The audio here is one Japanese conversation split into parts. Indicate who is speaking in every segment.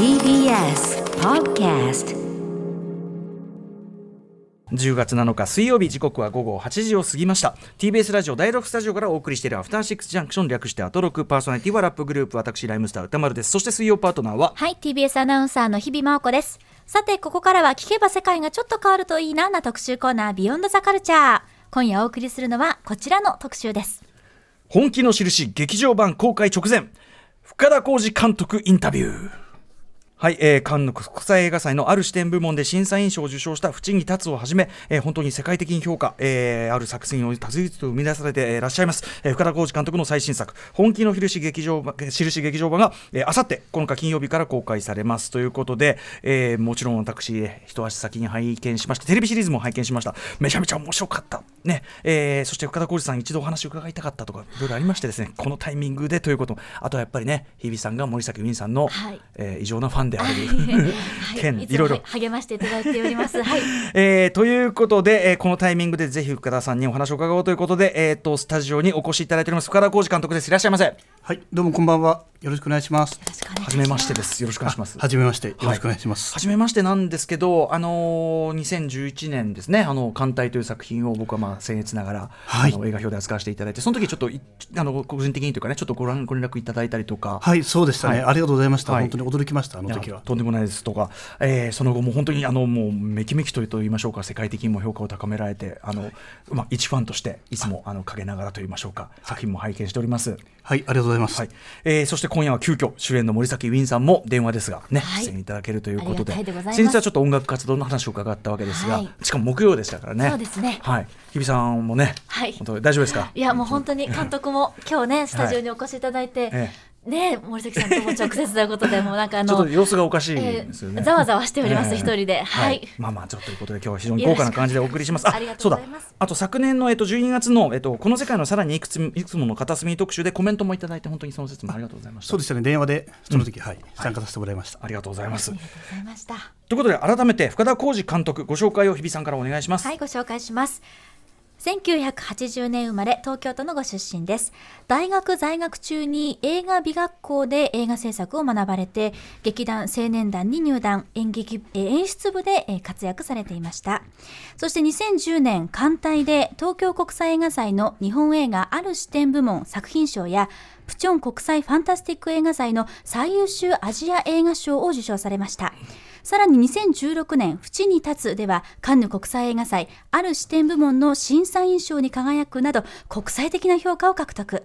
Speaker 1: TBS Podcast
Speaker 2: 10月7日水曜日時刻は午後8時を過ぎました。TBS ラジオ第6スタジオからお送りしているアフターシックスジャンクション略してアトロクパーソナリティはラップグループ私ライムスター歌丸です。そして水曜パートナーは
Speaker 3: はい TBS アナウンサーの日々真央子です。さてここからは聞けば世界がちょっと変わるといいなな特集コーナービヨンドザカルチャー今夜お送りするのはこちらの特集です。
Speaker 2: 本気の印劇場版公開直前。深田浩二監督インタビューはい、えー、カンヌ国際映画祭のある視点部門で審査員賞を受賞した淵木達をはじめ、えー、本当に世界的に評価、えー、ある作品を多数と生み出されていらっしゃいます、えー、深田浩二監督の最新作「本気の印劇場版印劇場版が」えー、あさって今回金曜日から公開されます。ということで、えー、もちろん私一足先に拝見しましてテレビシリーズも拝見しました。めちゃめちゃ面白かった。ね、えー、そして深田浩二さん一度お話を伺いたかったとかいろいろありましてですねこのタイミングでということあとはやっぱりね日比さんが森崎ウィンさんの、はい、えー、異常なファンである件、はい、いろいろ
Speaker 3: 励ましていただいております。はい、
Speaker 2: えー、ということで、えー、このタイミングでぜひ深田さんにお話を伺おうということで、えーと、スタジオにお越しいただいております。深田浩二監督です。いらっしゃいませ。
Speaker 4: はい。どうもこんばんは。よろしくお願いします。
Speaker 2: はじめましてです。よろしくお願いします。
Speaker 4: はじめまして。よろしくお願いします、
Speaker 2: はじ、めましてなんですけどあのー、2011年ですね。あの艦隊という作品を僕はまあ僭越ながら、はい、あの映画表で扱わせていただいてその時ちょっとあの個人的にというかねちょっとご覧ご連絡いただいたりとか。
Speaker 4: はい。そうでしたね、はい、ありがとうございました、はい、本当に驚きました。あの時は。
Speaker 2: とんでもないですとか、えー、その後も本当にあのもうめきめきと言いましょうか。世界的にも評価を高められてあの、まあ一ファンとしてい。つもあの陰ながらと言いましょうか。作品も拝見しております。
Speaker 4: はい、ありがとうございます。
Speaker 2: はい、えー、そして今夜は急遽主演の森崎ウィンさんも電話ですがね、はい、出演いただけるということで、で先日はちょっと音楽活動の話を伺ったわけですが、はい、しかも木曜でしたからね。
Speaker 3: そうですね。
Speaker 2: はい、日比さんもね、はい、本当大丈夫ですか？
Speaker 3: いやもう本当に監督も今日ねスタジオにお越しいただいて、ええね森崎さんとも直接ということでもなんかあの
Speaker 2: ちょっと様子がおかしいですよね、
Speaker 3: えー、ざわざわしております、一、人で、はい、
Speaker 2: まあまあちょっということで今日は非常に豪華な感じでお送りします。ありがとうございます。あと昨年のえっと12月のえっとこの世界のさらにいくついくつもの片隅特集でコメントもいただいて本当にその説もありがとうございました。
Speaker 4: そうでしたね。電話でその時、うん、はい。参加させてもらいました、
Speaker 2: ありがとうございます。
Speaker 3: ありがとうございました。
Speaker 2: ということで改めて深田浩二監督ご紹介を日比さんからお願いします。
Speaker 3: はいご紹介します1980年生まれ東京都のご出身です。大学在学中に映画美学校で映画制作を学ばれて劇団青年団に入団演劇演出部で活躍されていました。そして2010年艦隊で東京国際映画祭の日本映画ある視点部門作品賞やプチョン国際ファンタスティック映画祭の最優秀アジア映画賞を受賞されました。さらに2016年、淵に立つでは、カンヌ国際映画祭、ある視点部門の審査員賞に輝くなど、国際的な評価を獲得。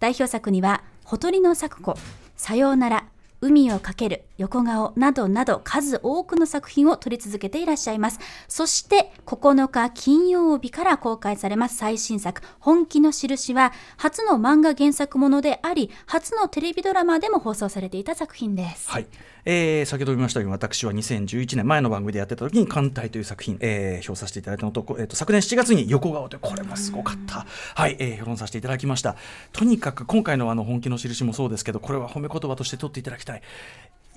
Speaker 3: 代表作には、ほとりの咲子、さようなら、海をかける、横顔などなど数多くの作品を撮り続けていらっしゃいます。そして9日金曜日から公開されます。最新作、本気の印は初の漫画原作ものであり、初のテレビドラマでも放送されていた作品です。
Speaker 2: はい。えー、先ほど言いましたように私は2011年前の番組でやってた時に「艦隊」という作品、えー、評させていただいたのと,、えーと、昨年7月に横顔というこれもすごかった、はい、えー、評論させていただきました。とにかく今回のあの本気の印もそうですけどこれは褒め言葉として取っていただきたい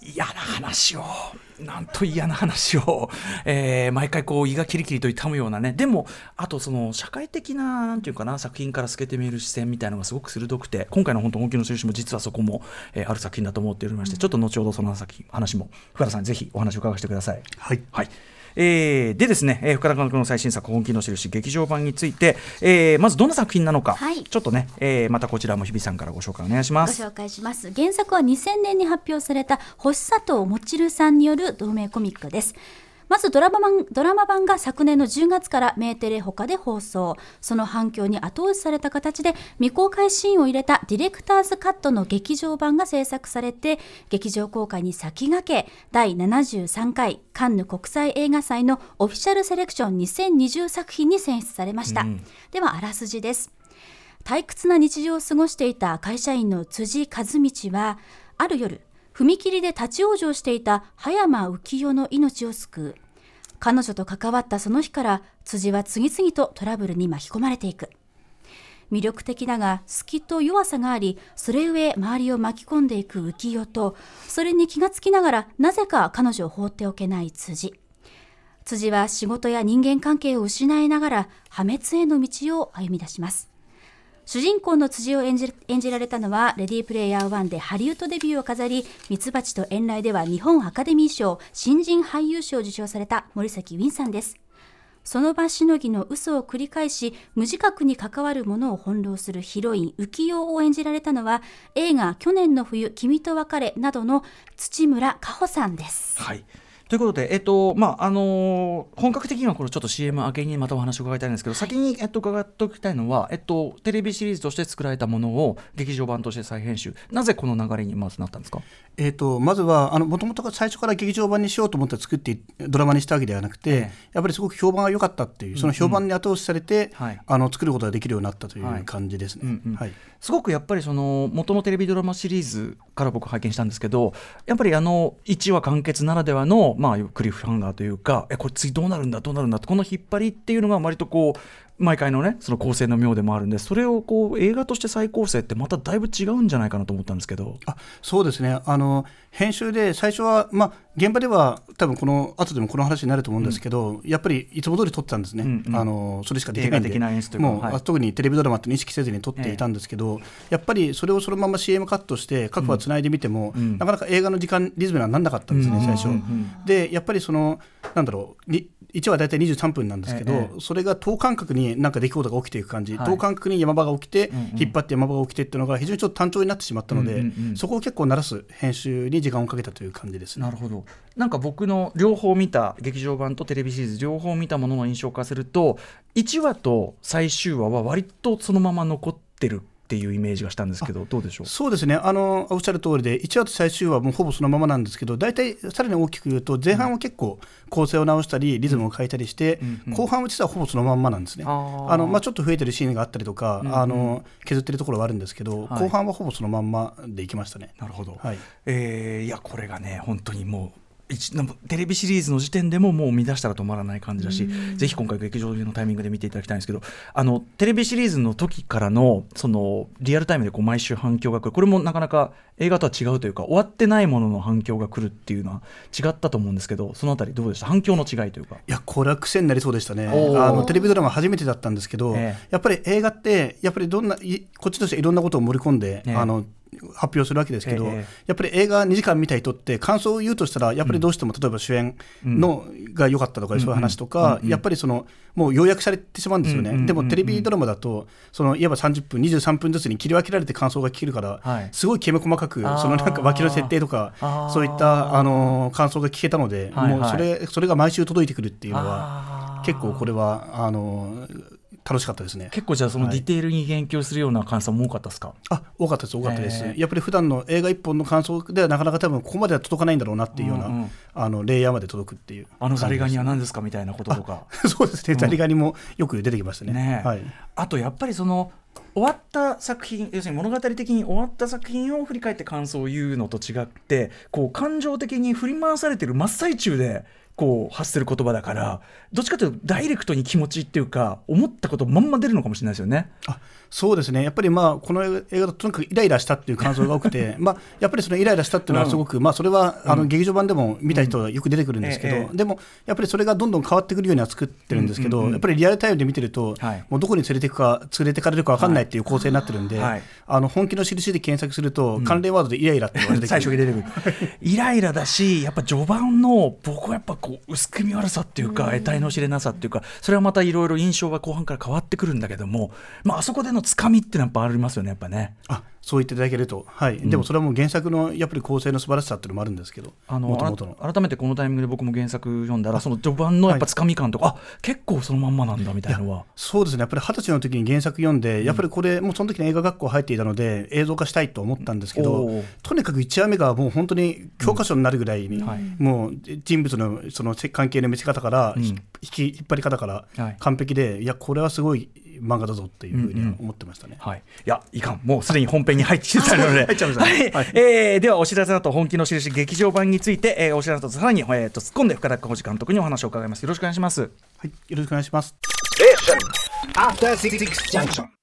Speaker 2: 嫌な話を、なんと嫌な話を、えー、毎回こう胃がキリキリと痛むようなね、でも、あとその社会的な、なんていうかな、作品から透けて見える視線みたいなのがすごく鋭くて、今回の本当、本気の印も実はそこも、えー、ある作品だと思っておりまして、ちょっと後ほどその作品、話も、福原さん、ぜひお話を伺わせてください。
Speaker 4: はい。
Speaker 2: はいえー、でですね、えー、深田監督の最新作「本気の印」劇場版について、えー、まずどんな作品なのか、はい、ちょっとね、えー、またこちらも日比さんからご紹介お願いします。
Speaker 3: ご紹介します。原作は2000年に発表された星里もちるさんによる同名コミックですまずドラマ版ドラマ版が昨年の10月からメーテレ他で放送。その反響に後押しされた形で未公開シーンを入れたディレクターズカットの劇場版が制作されて劇場公開に先駆け第73回カンヌ国際映画祭のオフィシャルセレクション2020作品に選出されました、うん、ではあらすじです。退屈な日常を過ごしていた会社員の辻和道はある夜踏切で立ち往生していた葉山浮世の命を救う。彼女と関わったその日から辻は次々とトラブルに巻き込まれていく。魅力的だが隙と弱さがあり、それゆえ周りを巻き込んでいく浮世と、それに気がつきながらなぜか彼女を放っておけない辻。辻は仕事や人間関係を失いながら破滅への道を歩み出します。主人公の辻を演じ演じられたのはレディープレイヤー1でハリウッドデビューを飾りミツバチと遠雷では日本アカデミー賞新人俳優賞を受賞された森崎ウィンさんですその場しのぎの嘘を繰り返し無自覚に関わるものを翻弄するヒロイン浮世を演じられたのは映画「去年の冬君と別れ」などの土村佳穂さんです。
Speaker 2: はいということで、えっとまああのー本格的にはこれちょっと CM 明けにまたお話を伺いたいんですけど、先に、えっと、伺っておきたいのは、えっと、テレビシリーズとして作られたものを劇場版として再編集。なぜこの流れにまずなったんですか？
Speaker 4: えー、とまずはもともと最初から劇場版にしようと思って作ってドラマにしたわけではなくて、
Speaker 2: ええ。
Speaker 4: やっぱりすごく評判が良かったっていうその評判に後押しされて、
Speaker 2: はい。
Speaker 4: あの作ることができるようになったとい
Speaker 2: はい。う
Speaker 4: 感じですね。
Speaker 2: すごくやっぱりその元のテレビドラマシリーズから僕拝見したんですけどやっぱりあの1話完結ならではの、まあ、クリフハンガーというかえこれ次どうなるんだどうなるんだってこの引っ張りっていうのが割とこう毎回のねその構成の妙でもあるんでそれをこう映画として再構成ってまただいぶ違うんじゃないかなと思ったんですけど。
Speaker 4: あそうですね。あの編集で最初は、まあ、現場では多分この後でもこの話になると思うんですけど、やっぱりいつも通り撮ってたんですね、
Speaker 2: うんうん。
Speaker 4: あのそれしかできないんで。もう、
Speaker 2: はい。
Speaker 4: あ特にテレビドラマって意識せずに撮っていたんですけど、やっぱりそれをそのまま CM カットして各話つないでみても、
Speaker 2: うん。
Speaker 4: なかなか映画の時間リズムにはなんなかったんですね、
Speaker 2: うん
Speaker 4: 最初。
Speaker 2: うんうん。
Speaker 4: でやっぱりそのなんだろうに1話大体23分なんですけど、
Speaker 2: ええ
Speaker 4: それが等間隔になんか出来事が起きていく感じ、
Speaker 2: はい。
Speaker 4: 等間隔に山場が起きて、
Speaker 2: うんうん
Speaker 4: 引っ張って山場が起きてっていうのが非常にちょっと単調になってしまったので、
Speaker 2: うんうんうん。
Speaker 4: そこを結構鳴らす編集に時間をかけたという感じですね。
Speaker 2: なるほど。なんか僕の両方見た劇場版とテレビシリーズ両方見たものの印象化すると1話と最終話は割とそのまま残ってるっていうイメージがしたんですけどどうでしょう？
Speaker 4: そうですね。あのおっしゃる通りで1話と最終話はもうほぼそのままなんですけど大体さらに大きく言うと前半は結構構成を直したりリズムを変えたりして、
Speaker 2: うんうん
Speaker 4: 後半は実はほぼそのまんまなんですね。
Speaker 2: あ
Speaker 4: のまあ、ちょっと増えてるシーンがあったりとか、
Speaker 2: うんうん
Speaker 4: あの削ってるところはあるんですけど、
Speaker 2: はい。
Speaker 4: 後半はほぼそのまんまでいきましたね。
Speaker 2: なるほど、
Speaker 4: はい。
Speaker 2: えーいやこれがね本当にもうテレビシリーズの時点でももう見出したら止まらない感じだし、ぜひ今回劇場のタイミングで見ていただきたいんですけどあのテレビシリーズの時からのそのリアルタイムでこう毎週反響が来る。これもなかなか映画とは違うというか終わってないものの反響が来るっていうのは違ったと思うんですけどそのあたりどうでした？反響の違いというか。
Speaker 4: いやこれは癖になりそうでしたね。あのテレビドラマ初めてだったんですけど、
Speaker 2: ええ。
Speaker 4: やっぱり映画ってやっぱりどんないこっちとしていろんなことを盛り込んで、
Speaker 2: ええ。
Speaker 4: あの発表するわけですけど、
Speaker 2: ええ。
Speaker 4: やっぱり映画2時間見た人って感想を言うとしたらやっぱりどうしても例えば主演のが良かったとか、そういう話とか、やっぱりそのもう要約されてしまうんですよね、でもテレビドラマだとそのいわば30分23分ずつに切り分けられて感想が聞けるから、
Speaker 2: はい。
Speaker 4: すごいきめ細かくそのなんか脇の設定とかそういったあの感想が聞けたので、
Speaker 2: はいはい。
Speaker 4: もうそれそれが毎週届いてくるっていうのは。結構これはあの楽しかったですね。
Speaker 2: 結構じゃあその
Speaker 4: はい。
Speaker 2: ディテールに言及するような感想も多かったですか、
Speaker 4: あ多かったです、多かったです、やっぱり普段の映画一本の感想ではなかなか多分ここまでは届かないんだろうなっていうような、
Speaker 2: うんうん。
Speaker 4: あのレイヤーまで届くっていう。
Speaker 2: あのザリガニは
Speaker 4: 感
Speaker 2: 何ですかみたいなこととか。
Speaker 4: そうですね、ザリガニもよく出てきましたね。
Speaker 2: ねえ
Speaker 4: はい、
Speaker 2: あとやっぱりその終わった作品要するに物語的に終わった作品を振り返って感想を言うのと違ってこう感情的に振り回されてる真っ最中でこう発する言葉だからどっちかというとダイレクトに気持ちっていうか思ったことまんま出るのかもしれないですよね。
Speaker 4: あそうですね、やっぱりまあこの映画だととにかくイライラしたっていう感想が多くて、まあやっぱりそのイライラしたっていうのはすごく、まあそれはあの劇場版でも見た人はよく出てくるんですけど、
Speaker 2: ええ
Speaker 4: でもやっぱりそれがどんどん変わってくるようには作ってるんですけど、
Speaker 2: うんうんうん。
Speaker 4: やっぱりリアルタイムで見てると、
Speaker 2: はい。
Speaker 4: もうどこに連れていくか、連れてかれるか分かんないっていう構成になってるんで、
Speaker 2: はい。
Speaker 4: あの本気の印で検索すると、関連ワードでイライラって言われて
Speaker 2: 最初に出てくる。イライラだしやっぱ序盤の僕はやっぱこう薄組み悪さっていうか得体の知れなさっていうかそれはまたいろいろ印象が後半から変わってくるんだけども、まああそこでのつかみっていうのはやっぱありますよねやっぱね。
Speaker 4: あそう言っていただけると、はい。でもそれはもう原作のやっぱり構成の素晴らしさっていうのもあるんですけど、
Speaker 2: あの
Speaker 4: もともとの。
Speaker 2: あら改めてこのタイミングで僕も原作読んだらその序盤のやっぱつかみ感とか、あ結構そのまんまなんだみたいなのは。
Speaker 4: そうですね。やっぱり二十歳の時に原作読んで、やっぱりこれ、もうその時に映画学校入っていたので、映像化したいと思ったんですけどとにかく1話目がもう本当に教科書になるぐらいに、
Speaker 2: はい。
Speaker 4: もう人物のその関係の見せ方から、引き引っ張り方から
Speaker 2: はい。
Speaker 4: 完璧で、いや、これはすごい漫画だぞっていうふうには思ってましたね。
Speaker 2: はい、いや、いかん、もうすでに本編に入ってきてたので、
Speaker 4: 入っちゃいましたね
Speaker 2: はい
Speaker 4: はい
Speaker 2: えーではお知らせだと本気の印劇場版について、えーお知らせとさらに、えー、と突っ込んで深田浩二監督にお話を伺います。よろしくお願いします。
Speaker 4: はい、よろしくお願いします。
Speaker 1: Junction.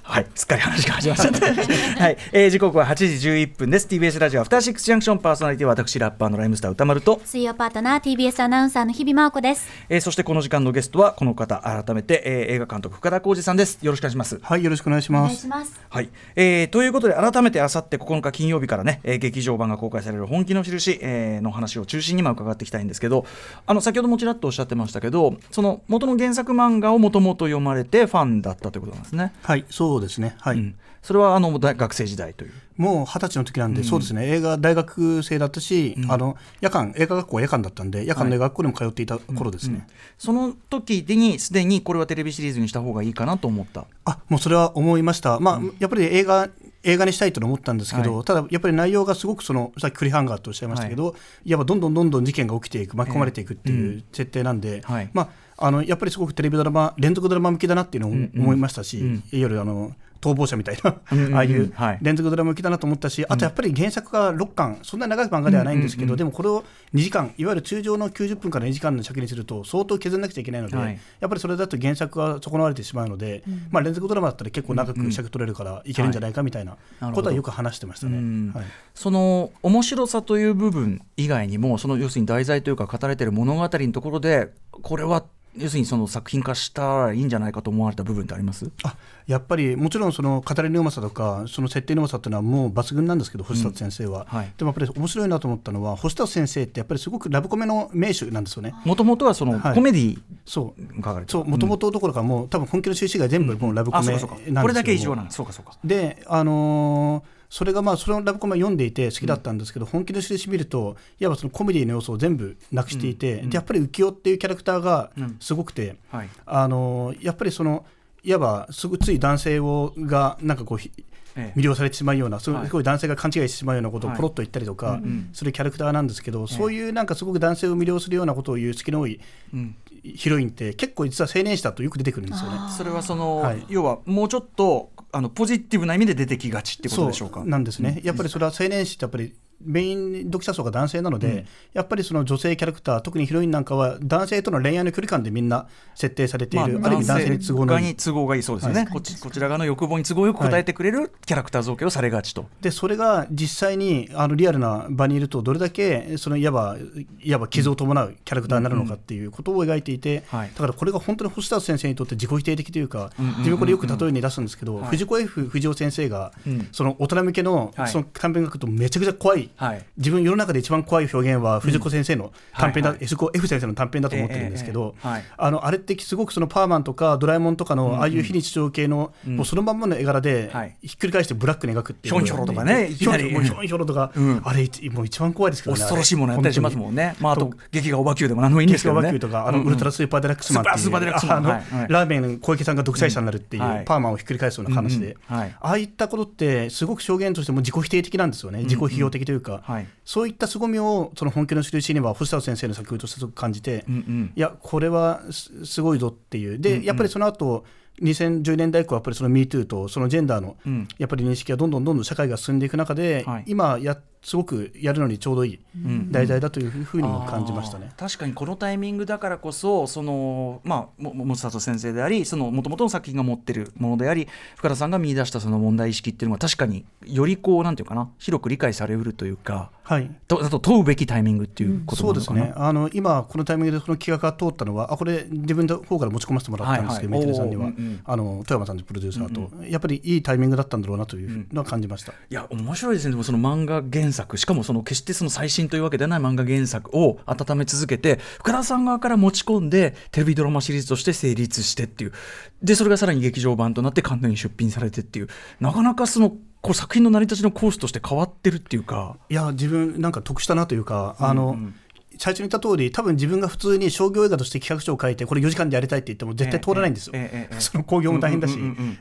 Speaker 2: はい、すっかり話が始まりましたね。はい、えー、時刻は8時11分です。TBS ラジオアフターシックスジャンクションパーソナリティは私ラッパーのライムスター歌丸と、
Speaker 3: 水曜パートナー TBS アナウンサーの日々真央子です
Speaker 2: えー、そしてこの時間のゲストはこの方改めて、えー、映画監督深田浩二さんです。よろしくお願いします。
Speaker 4: はいよろしくお願いし
Speaker 3: お願
Speaker 4: ます
Speaker 3: いします
Speaker 2: はい、えーということで改めてあさって9日金曜日からね、えー劇場版が公開される本気の印、えーの話を中心にまあ伺っていきたいんですけどあの先ほどもちらっとおっしゃってましたけどその元の原作漫画をもともと読まれてファンだったということなんですね。
Speaker 4: はいそうですね。はい、
Speaker 2: うん、それはあの大学生時代という。
Speaker 4: もう二十歳の時なんで、そうですね。映画大学生だったし、あの夜間映画学校は夜間だったんで夜間の学校にも通っていた頃ですね、
Speaker 2: その時にすでにこれはテレビシリーズにした方がいいかなと思った。
Speaker 4: あもうそれは思いました、まあやっぱり映画映画にしたいと思ったんですけど、
Speaker 2: は
Speaker 4: ただやっぱり内容がすごくそのさっきクリハンガーとおっしゃいましたけど、い、わばどんどんどんどん事件が起きていく巻き込まれていくっていう設定なんで、
Speaker 2: はい。
Speaker 4: まああのやっぱりすごくテレビドラマ連続ドラマ向きだなっていうのを思いましたし、いわゆるあの逃亡者みたいな、
Speaker 2: うんうんうん。
Speaker 4: ああいう
Speaker 2: はい。
Speaker 4: 連続ドラマ向きだなと思ったし、あとやっぱり原作が6巻、そんな長い漫画ではないんですけど、でもこれを2時間、いわゆる通常の90分から2時間の尺にすると、相当削らなくちゃいけないので、
Speaker 2: はい。
Speaker 4: やっぱりそれだと原作が損なわれてしまうので、まあ、連続ドラマだったら結構長く尺取れるからいけるんじゃないかみたいなことはよく話してましたね。
Speaker 2: うん
Speaker 4: はい。
Speaker 2: その面白さという部分以外にもその要するに題材というか語られている物語のところでこれは要するにその作品化したらいいんじゃないかと思われた部分ってあります？
Speaker 4: あやっぱりもちろんその語りのうまさとかその設定のうまさっていうのはもう抜群なんですけど星達先生は、
Speaker 2: はい。
Speaker 4: でもやっぱり面白いなと思ったのは星達先生ってやっぱりすごくラブコメの名手なんですよね。
Speaker 2: もともとはその
Speaker 4: はい。
Speaker 2: コメディ
Speaker 4: そう。
Speaker 2: 書かれてた。
Speaker 4: そうもともとどころかもう多分本気の収支が全部もうラブコメなんですけども。
Speaker 2: そうかこれだけ異常なんそうかそうか。
Speaker 4: であのーそれがまあそれのラブコメを読んでいて好きだったんですけど、本気の印見るといわばそのコメディの要素を全部なくしていて、でやっぱり浮世っていうキャラクターがすごくて、
Speaker 2: はい。
Speaker 4: あのーやっぱりそのいわばすぐつい男性をがなんかこう魅了されてしまうような、す
Speaker 2: はい
Speaker 4: ごい。男性が勘違いしてしまうようなことを
Speaker 2: はい。
Speaker 4: ポロッと言ったりとかするキャラクターなんですけど、そういうなんかすごく男性を魅了するようなことを言う好きの多い
Speaker 2: うん。
Speaker 4: ヒロインって結構実は青年誌だとよく出てくるんですよね。
Speaker 2: それはその、
Speaker 4: はい。
Speaker 2: 要はもうちょっとあのポジティブな意味で出てきがちってことでしょうか？
Speaker 4: そうなんですね、やっぱりそれは青年誌ってやっぱりメイン読者層が男性なので、やっぱりその女性キャラクター特にヒロインなんかは男性との恋愛の距離感でみんな設定されている、あ、る意味男性に都合の
Speaker 2: 側
Speaker 4: い。い
Speaker 2: に都合がいいそうですよね、
Speaker 3: はい。
Speaker 2: こっちこちら側の欲望に都合よく答えてくれるキャラクター造形をされがちと。
Speaker 4: でそれが実際にあのリアルな場にいるとどれだけそのいわばいわば傷を伴うキャラクターになるのかっていうことを描いていて、
Speaker 2: はい。
Speaker 4: だからこれが本当に星田先生にとって自己否定的というか、
Speaker 2: うんうんうんうん。
Speaker 4: 自分これよく例えに出すんですけど、
Speaker 2: はい。
Speaker 4: 藤子 F 不二雄先生が、
Speaker 2: うん。
Speaker 4: その大人向けの
Speaker 2: はい。
Speaker 4: その短編書くとめちゃくちゃ怖い、
Speaker 2: はい。
Speaker 4: 自分世の中で一番怖い表現は藤子先生の短編だ、
Speaker 2: はいはい。
Speaker 4: 藤子 F 先生の短編だと思ってるんですけど、
Speaker 2: ええ。ええはい。
Speaker 4: あのあれってすごくそのパーマンとかドラえもんとかのああいう非日常系の、もうそのまんまの絵柄で
Speaker 2: はい。
Speaker 4: ひっくり返してブラックに描くっていう。のを
Speaker 2: ひょんひょろとかね
Speaker 4: ひょんひょろ
Speaker 2: いきなり
Speaker 4: もうひょんひょろとか、
Speaker 2: うん。
Speaker 4: あれ一もう一番怖いですからね
Speaker 2: 恐ろしいものやったりしますもんね。まあ、あと、劇画オバキューでも何でもいいんですけどね。
Speaker 4: バキューとか、あの
Speaker 2: うんうん。
Speaker 4: ウルトラスーパーデラックスマンって
Speaker 2: ラ
Speaker 4: ーメン小池さんが独裁者になるっていう、
Speaker 2: うん。はい。
Speaker 4: パーマンをひっくり返すような話で、
Speaker 2: うんうんはい。
Speaker 4: ああいったことってすごく証言としても自己否定的なんですよね、自己批評的というか、
Speaker 2: はい。
Speaker 4: そういった凄みをその本気の印には星田先生の作風としてすごく感じて、
Speaker 2: うんうん。
Speaker 4: いやこれはすすごいぞっていう。で、やっぱりその後2010年代以降はやっぱりその MeToo とそのジェンダーの
Speaker 2: うん。
Speaker 4: やっぱり認識がどんどんどんどん社会が進んでいく中で、
Speaker 2: はい。
Speaker 4: 今やすごくやるのにちょうどいい
Speaker 2: ん。
Speaker 4: 題材だというふうにも感じましたね。
Speaker 2: あー。確かにこのタイミングだからこそそのまあもも里先生でありその元々の作品が持ってるものであり深田さんが見出したその問題意識っていうのは確かによりこうなんていうかな広く理解されうるというか
Speaker 4: はい。
Speaker 2: とあと問うべきタイミングっていうこと
Speaker 4: そうです
Speaker 2: なのかな、
Speaker 4: ね。あの今、このタイミングでその企画が通ったのは、あこれ、自分の方から持ち込ませてもらったんですけど、
Speaker 2: はいはい。
Speaker 4: メテレさんには、
Speaker 2: おーうんうん。
Speaker 4: あの富山さんのプロデューサーと、やっぱりいいタイミングだったんだろうなというのは感じました。
Speaker 2: いや面白いですね。でもその漫画原作しかもその決してその最新というわけではない漫画原作を温め続けて深田さん側から持ち込んでテレビドラマシリーズとして成立してっていう。でそれがさらに劇場版となって関東に出品されてっていう。なかなかそのこう作品の成り立ちのコースとして変わってるっていうか。
Speaker 4: いや、自分、なんか得したなというか、あの、最初に言った通り、多分自分が普通に商業映画として企画書を書いて、これ4時間でやりたいって言っても絶対通らないんですよ。その興行も大変だし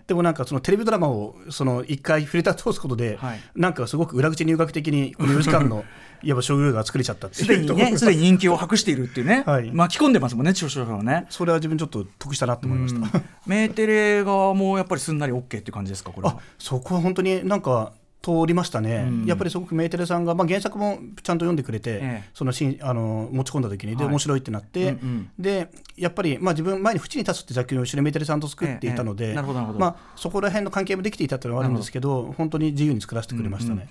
Speaker 4: でもなんかそのテレビドラマをその一回フィルター通すことで
Speaker 2: はい、
Speaker 4: なんかすごく裏口入学的に、この4時間のいわば商業映画が作れちゃったって
Speaker 2: すでにね、すでに人気を博しているっていうね、
Speaker 4: はい
Speaker 2: 巻き込んでますもんね、視聴者をね。
Speaker 4: それは自分ちょっと得したなと思いました。
Speaker 2: メーテレ側もやっぱりすんなり OK っていう感じですか、これは
Speaker 4: あ。そこは本当になんか通りましたね、
Speaker 2: うん。
Speaker 4: やっぱりすごくメーテレさんが、まあ、原作もちゃんと読んでくれて、
Speaker 2: ええ。
Speaker 4: そのしんあの持ち込んだ時にで
Speaker 2: はい。
Speaker 4: 面白いってなって、
Speaker 2: うんうん。
Speaker 4: でやっぱり、まあ、自分前に「縁に立つ」って作品を一緒にメーテレさんと作っていたので、まあ、そこら辺の関係もできていたっていうのはあるんですけど本当に自由に作らせてくれましたね。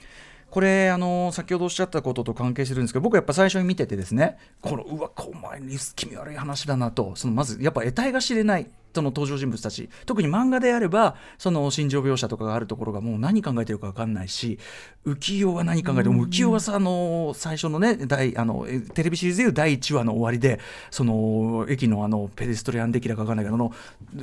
Speaker 2: これあの先ほどおっしゃったことと関係するんですけど僕はやっぱ最初に見ててですねこのうわこお前に気味悪い話だなとそのまずやっぱ得体が知れないその登場人物たち特に漫画であればその心情描写とかがあるところがもう何考えてるか分かんないし浮世が何考えてる浮世はさあの最初のね第あのえテレビシリーズでいう第1話の終わりでその駅のあのペデストリアンデキラか分かんないけどあの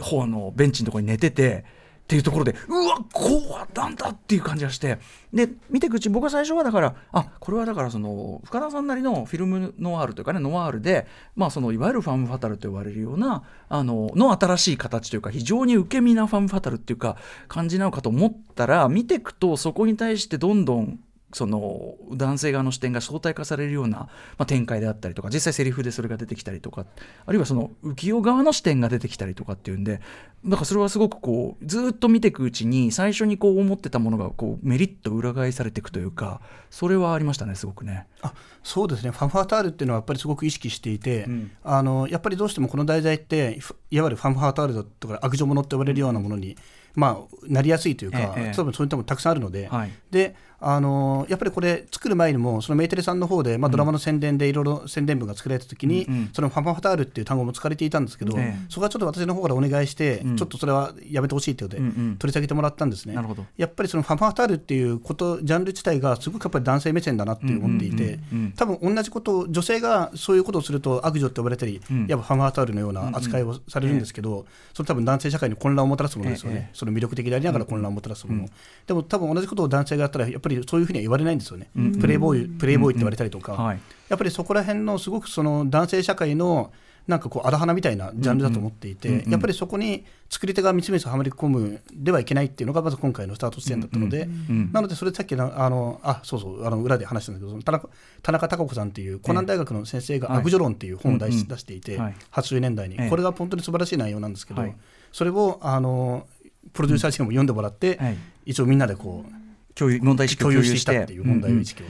Speaker 2: 方のベンチのところに寝てて。っていうところでうわこうなんだっていう感じがして。で見ていくうち僕は最初はだからあこれはだからその深田さんなりのフィルムノワールというかねノワールで、まあ、そのいわゆるファムファタルと呼ばれるようなあのの新しい形というか非常に受け身なファムファタルっていうか感じなのかと思ったら見ていくとそこに対してどんどんその男性側の視点が相対化されるような、まあ、展開であったりとか実際セリフでそれが出てきたりとかあるいはその浮世側の視点が出てきたりとかっていうんでだからそれはすごくこうずっと見ていくうちに最初にこう思ってたものがこうメリッと裏返されていくというかそれはありましたねすごくね。
Speaker 4: あそうですね。ファンファタールっていうのはやっぱりすごく意識していて、
Speaker 2: うん。
Speaker 4: あのやっぱりどうしてもこの題材ってふいわゆるファンファタールとか悪女者って呼ばれるようなものに、まあ、なりやすいというか、
Speaker 2: ええ
Speaker 4: 多分そういったものたくさんあるので、
Speaker 2: はい。
Speaker 4: であのやっぱりこれ作る前にもそのメーテレさんの方で、まあ、ドラマの宣伝でいろいろ宣伝文が作られた時に、
Speaker 2: うんうん。
Speaker 4: そのファンファタールっていう単語も使われていたんですけど、
Speaker 2: ええ。
Speaker 4: そこはちょっと私の方からお願いして、
Speaker 2: うん。
Speaker 4: ちょっとそれはやめてほしいということで、
Speaker 2: うんうん。
Speaker 4: 取り下げてもらったんですね。
Speaker 2: なるほど。
Speaker 4: やっぱりそのファンファタールっていうことジャンル自体がすごくやっぱり男性目線だなって思っていて、
Speaker 2: うんうんうんうん。
Speaker 4: 多分同じことを女性がそういうことをすると悪女って呼ばれたり、
Speaker 2: うん。
Speaker 4: やっぱファンファタールのような扱いをされるんですけど、それ多分男性社会に混乱をもたらすものですよね、
Speaker 2: ええ。
Speaker 4: その魅力的でありながら混乱をもたらすもの、
Speaker 2: うん
Speaker 4: でも多分同じことを男性がやったらやっぱりそういうふうには言われないんですよね、
Speaker 2: うん。
Speaker 4: プレイボーイプレイボーイって言われたりとか、
Speaker 2: はい。
Speaker 4: やっぱりそこら辺のすごくその男性社会のなんかこうあだ花みたいなジャンルだと思っていて、
Speaker 2: うんうん
Speaker 4: やっぱりそこに作り手がみつみつはまり込むではいけないっていうのがまず今回のスタート地点だったので、
Speaker 2: うん
Speaker 4: なのでそれさっきのあのあそうそうあの裏で話したんだけど田中田中孝子さんっていう湖南大学の先生が「
Speaker 2: はい。
Speaker 4: 悪女論」っていう本を出し,、
Speaker 2: うんうん。
Speaker 4: 出していて、
Speaker 2: はい。
Speaker 4: 80年代に、
Speaker 2: ええ。
Speaker 4: これが本当に素晴らしい内容なんですけど、
Speaker 2: はい。
Speaker 4: それをあのプロデューサー陣も読んでもらって、
Speaker 2: はい。
Speaker 4: 一応みんなでこう
Speaker 2: 共有問題意識を
Speaker 4: 共有
Speaker 2: して
Speaker 4: していったっていう問題意識を。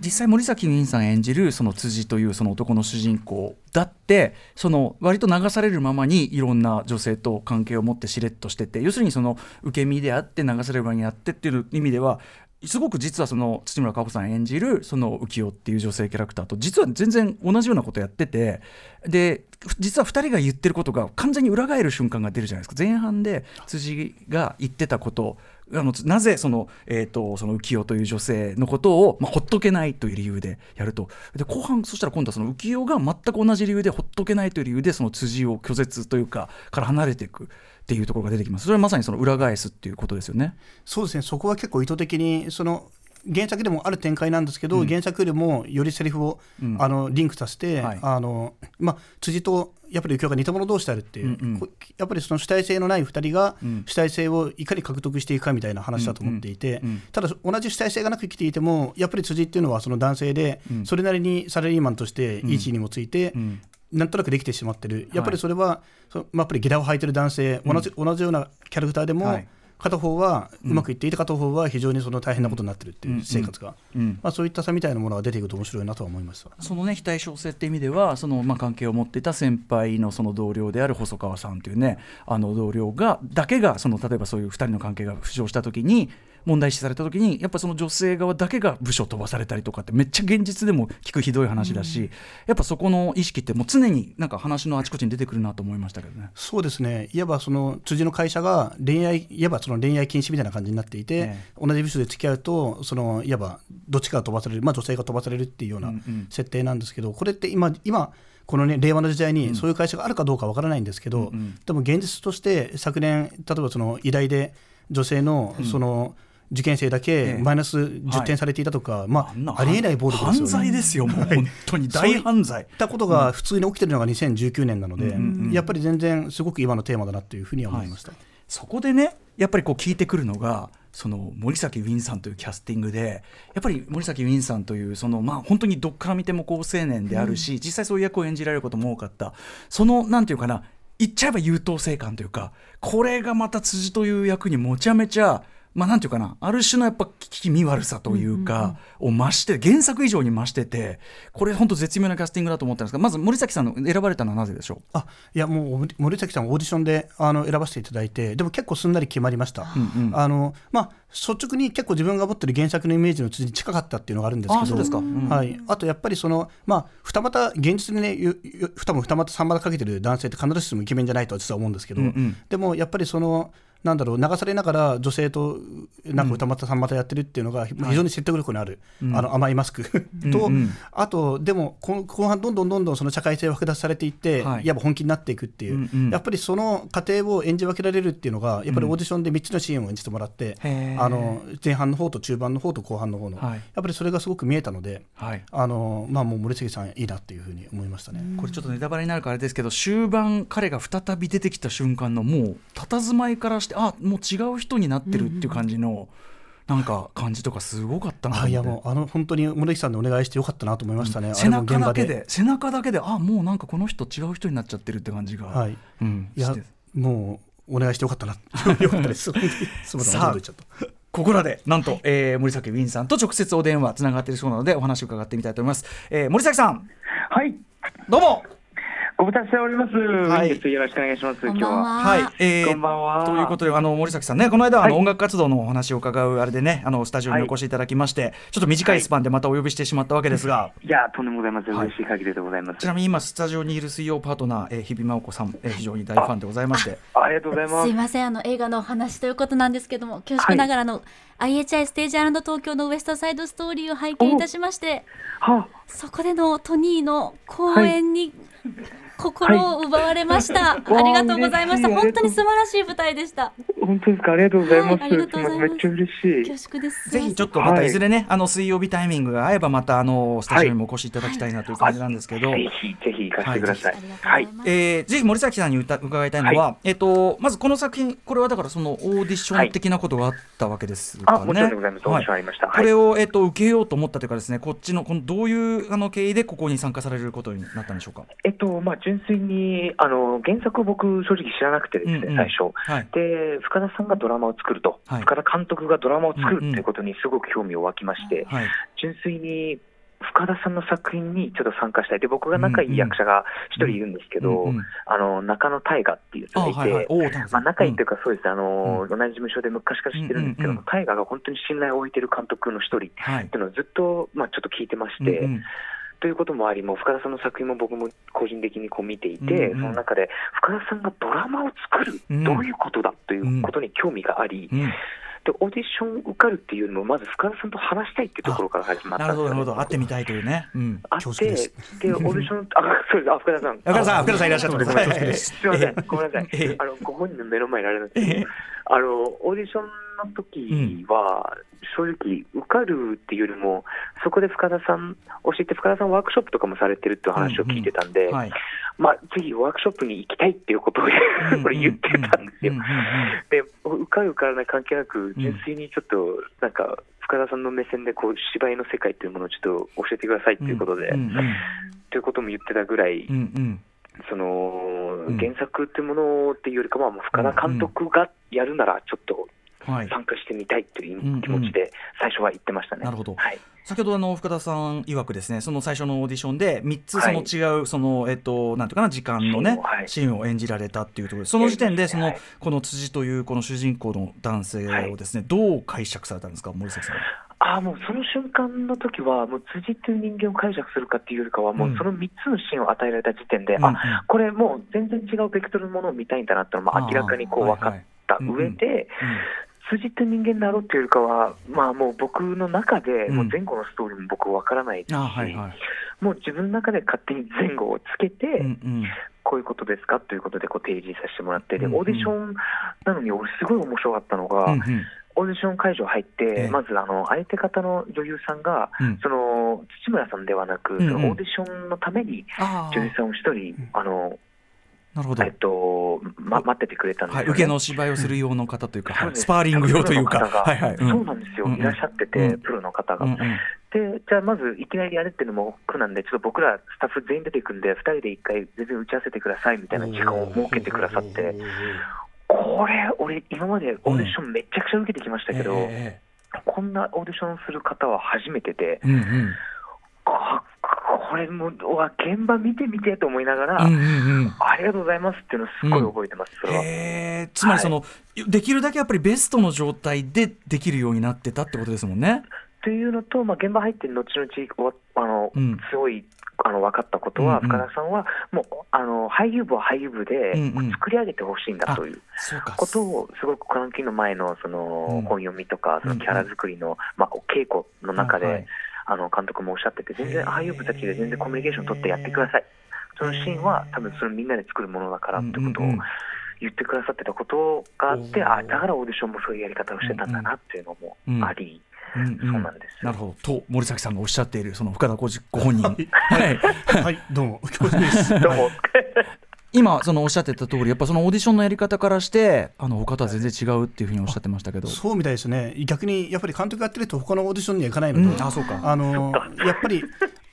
Speaker 2: 実際森崎ウィンさん演じるその辻というその男の主人公だってその割と流されるままにいろんな女性と関係を持ってしれっとしてて要するにその受け身であって流されるままにやってっていう意味ではすごく実はその土村佳穂さん演じるその浮世っていう女性キャラクターと実は全然同じようなことやっててで実は2人が言ってることが完全に裏返る瞬間が出るじゃないですか。前半で辻が言ってたことあのなぜその,、えー、とその浮世という女性のことを、まあ、ほっとけないという理由でやると。で後半そしたら今度はその浮世が全く同じ理由でほっとけないという理由でその辻を拒絶というかから離れていく。っていうところが出てきます。それはまさにその裏返すっていうことですよね。
Speaker 4: そうですね。そこは結構意図的にその原作でもある展開なんですけど、
Speaker 2: うん。
Speaker 4: 原作よりもよりセリフを、
Speaker 2: うん。
Speaker 4: あのリンクさせて、
Speaker 2: はい。
Speaker 4: あのまあ、辻とやっぱり浮世が似た者同士であるっていう、
Speaker 2: うんうん。
Speaker 4: こやっぱりその主体性のない2人が
Speaker 2: うん。
Speaker 4: 主体性をいかに獲得していくかみたいな話だと思っていて、
Speaker 2: うんうん
Speaker 4: ただ同じ主体性がなく生きていてもやっぱり辻っていうのはその男性で、
Speaker 2: うん。
Speaker 4: それなりにサラリーマンとしていい地位にもついて、
Speaker 2: うん
Speaker 4: なんとなくできてしまってる、やっぱりそれは、そのまあ、やっぱり下駄を履いてる男性、同じ同じようなキャラクターでも、
Speaker 2: はい。
Speaker 4: 片方はうまくいっていて、片方は非常にその大変なことになってるっていう生活が、
Speaker 2: うん。
Speaker 4: まあ、そういった差みたいなものが出ていくと面白いなとは思いました。
Speaker 2: そのね非対称性って意味ではその、まあ、関係を持っていた先輩のその同僚である細川さんというねあの同僚がだけがその例えばそういう2人の関係が浮上した時に問題視された時にやっぱその女性側だけが部署飛ばされたりとかってめっちゃ現実でも聞くひどい話だし、やっぱそこの意識ってもう常になんか話のあちこちに出てくるなと思いましたけどね。
Speaker 4: そうですね。いわばその辻の会社が恋愛いわばその恋愛禁止みたいな感じになっていて、
Speaker 2: え
Speaker 4: 同じ部署で付き合うとそのいわばどっちかが飛ばされる、まあ、女性が飛ばされるっていうような
Speaker 2: うんうん
Speaker 4: 設定なんですけど、これって今今このね令和の時代にそういう会社があるかどうかわからないんですけど、
Speaker 2: うんうん。
Speaker 4: でも現実として昨年例えばその医大で女性のその、受験生だ
Speaker 2: え
Speaker 4: け
Speaker 2: え
Speaker 4: マイナス10点されていたとか、ま
Speaker 2: んな
Speaker 4: あ、ありえない暴力ですよね。
Speaker 2: 犯罪ですよもう本当に。大犯罪。
Speaker 4: いったことが普通に起きてるのが2019年なので、
Speaker 2: うんうんうん
Speaker 4: やっぱり全然すごく今のテーマだなというふうには思いました。
Speaker 2: そこでねやっぱりこう聞いてくるのがその森崎ウィンさんというキャスティングでやっぱり森崎ウィンさんというそのまあ本当にどっから見ても好青年であるし、実際そういう役を演じられることも多かった。そのなんていうかな言っちゃえば優等生感というかこれがまた辻という役にもちゃめちゃまあなんていうかなある種のやっぱ気味悪さというか、を増して原作以上に増しててこれ本当絶妙なキャスティングだと思ったんですがまず森崎さんの選ばれたのはなぜでしょう？
Speaker 4: あいやもう森崎さんオーディションであの選ばせていただいてでも結構すんなり決まりました、うんうん、あのまあ率直に結構自分が持ってる原作のイメージの辻に近かったっていうのがあるんですけどあ、うん、はい、あとやっぱりその、まあ、二股現実にね多分二股三股かけてる男性って必ずしもイケメンじゃないとは実は思うんですけど、うんうん、でもやっぱりそのなんだろう流されながら女性となんか歌またさんまたやってるっていうのが非常に説得力のある、はい、あの甘いマスク。と、うんうん、あとでも後半どんどんどんどんその社会性を剥奪されていって、はい、やっぱ本気になっていくっていう、うんうん、やっぱりその過程を演じ分けられるっていうのがやっぱりオーディションで3つのシーンを演じてもらって、うん、あの前半の方と中盤の方と後半の方の、はい、やっぱりそれがすごく見えたので、あのまあ、もう森杉さんいいなっていうふうに思いましたね。
Speaker 2: これちょっとネタバレになるからあれですけど終盤彼が再び出てきた瞬間のもう佇まいからしてあもう違うう人になってるっていう感じの。なんか感じとかすごかったな
Speaker 4: いやもうあの本当に森木さんでお願いしてよかったなと思いましたね、うん、
Speaker 2: 背中だけで背中だけであもうなんかこの人違う人になっちゃってるって感じが、はい、
Speaker 4: うん、いやもうお願いしてよかったな。よかったです。さあ
Speaker 2: ここらでなんと、えー、森崎ウィンさんと直接お電話つながっているそうなのでお話を伺ってみたいと思います、えー、森崎さん。
Speaker 1: はい。
Speaker 2: どうも
Speaker 1: ご無沙汰しております。はい、よろしくお願いします。今日は。
Speaker 2: はい、えー、こんばんは。ということで、あの森崎さんね、この間、あの、音楽活動のお話を伺うあれでね、あのスタジオにお越しいただきまして、はい、ちょっと短いスパンでまたお呼びしてしまったわけですが。
Speaker 1: いや、とんでもございません。嬉しい限りでございます。
Speaker 2: ちなみに今スタジオにいる水曜パートナー、えー、日比真央子さん、えー、非常に大ファンでございまして。
Speaker 1: ありがとうございます。
Speaker 3: すいません、あの映画のお話ということなんですけども、恐縮ながらの、IHI ステージアランド東京のウエストサイドストーリーを拝見いたしまして、はそこでのトニーの公演に、心を奪われました、はい、ありがとうございました。本当に素晴らしい舞台でした。
Speaker 1: 本当ですか？ありがとうございます、はい、めっちゃ嬉しい。
Speaker 3: 恐縮です。
Speaker 2: ぜひちょっとまたいずれね、はい、あの水曜日タイミングが合えばまたあのスタジオにもお越しいただきたいなという感じなんですけど、
Speaker 1: ぜひぜひ行かせてください。はい、
Speaker 2: えー、ぜひ森崎さんに伺いたいのは、えっ、とまずこの作品これはだからそのオーディション的なことがあったわけですかね、あ
Speaker 1: もちろんでございます。オーディションありました、
Speaker 2: これをえっ、と受けようと思ったというかですねこっちのこのどういうあの経緯でここに参加されることになったんでしょうか？
Speaker 1: えっとまあ純粋にあの原作を僕、正直知らなくてですね、うんうん、最初、はい、で、深田さんがドラマを作ると、はい、深田監督がドラマを作るということにすごく興味を湧きまして、うんうん、純粋に深田さんの作品にちょっと参加したい。で僕が仲いい役者が一人いるんですけど、うんうん、あの中野大河っていう人がいて、はいはい、まあ、仲いいというか、そうです、あの、うん、同じ事務所で昔から知ってるんですけど、大河が本当に信頼を置いてる監督の一人っていうのをずっと、まあ、ちょっと聞いてまして。うんうんということもあり、も深田さんの作品も僕も個人的にこう見ていて、うんうん、その中で深田さんがドラマを作る、うん、どういうことだということに興味があり、うん。うん。でオーディション受かるっていうよりも、まず深田さんと話したいっていうところから始まった
Speaker 2: なるほど、なるほど、会ってみたいというね。
Speaker 1: うん、会って、で、オーディション、あ、そうです、あ、深田さん。
Speaker 2: 深田さん、深田さんいらっしゃってます。
Speaker 1: す。みません、ごめんなさい。あの、ご本人の目の前にられるんですけど、あの、オーディションの時は、正直、受かるっていうよりも、そこで深田さん、教えて深田さんワークショップとかもされてるっていう話を聞いてたんで、まあ、ぜひワークショップに行きたいっていうことをこれ言ってたんですよ。で、受かる受からない関係なく、純粋にちょっと、なんか、深田さんの目線でこう芝居の世界っていうものをちょっと教えてくださいっていうことで、ということも言ってたぐらい、その原作っていうものっていうよりかは、深田監督がやるなら、ちょっと参加してみたいという気持ちで最初は言ってましたね。
Speaker 2: なるほど、はい、先ほどあの深田さん曰くですねその最初のオーディションで3つその違う、はい、そのえっとなんていうかな時間のねシーンを演じられたっていうところでその時点でその、この辻というこの主人公の男性をですね、どう解釈されたんですか森崎さん。
Speaker 1: あもうその瞬間の時は、もう辻っていう人間を解釈するかっていうよりかは、もうその3つのシーンを与えられた時点で、うん、あこれもう全然違うベクトルのものを見たいんだなってのも明らかにこう分かった上で、辻って人間だろうっていうよりかは、まあ、もう僕の中で、もう前後のストーリーも僕わからないし、うんはいはい、もう自分の中で勝手に前後をつけて、うんうん、こういうことですか？ということでこう提示させてもらって、でオーディションなのに、俺、すごい面白かったのが、うんうんオーディション会場入って、まずあの相手方の女優さんが、うん、その土村さんではなく、うん。うん、そのオーディションのために女優さんを一人、あの
Speaker 2: なるほど。
Speaker 1: えっと、ま、待っててくれたんです、ね、
Speaker 2: はい、受けの芝居をする用の方というか、うん、スパーリング用というか、
Speaker 1: はいはい、うん、そうなんですよ、いらっしゃってて、うん、プロの方が。うんうん、で、じゃあまずいきなりやるっていうのも苦なんで、ちょっと僕らスタッフ全員出ていくんで、2人で1回全然打ち合わせてくださいみたいな時間を設けてくださって、ここれ、俺、今までオーディションめちゃくちゃ受けてきましたけど、えー、こんなオーディションする方は初めてで、うんうん、これも、現場見てみてと思いながら、うんうんうん、ありがとうございますっていうのをすごい覚えてます、うん、それは。
Speaker 2: えー、つまりその、はい、できるだけやっぱりベストの状態でできるようになってたってことですもんね。
Speaker 1: というのと、まあ、現場入って後々あの、うん、すごいあの分かったことは、うんうん、深田さんはもうあの俳優部は俳優部で作り上げてほしいんだということをすごく換気の前のその本読みとかそのキャラ作りの、まあ、稽古の中で、あの監督もおっしゃってて全然俳優部たちで全然コミュニケーション取ってやってください。そのシーンは多分そのみんなで作るものだからってことを言ってくださってたことがあって、あだからオーディションもそういうやり方をしてたんだなっていうのもあり。うんうん、そうなんです
Speaker 2: なるほど。と森崎さんがおっしゃっているその深田浩二ご本人。はい、
Speaker 4: はい、どうも。
Speaker 1: どうも。
Speaker 2: 今そのおっしゃってた通りやっぱそのオーディションのやり方からしてあの他とは全然違うっていうふうにおっしゃってましたけど。
Speaker 4: そうみたいですね。逆にやっぱり監督やってると他のオーディションには行かないので、うん、あそうか。あのやっぱり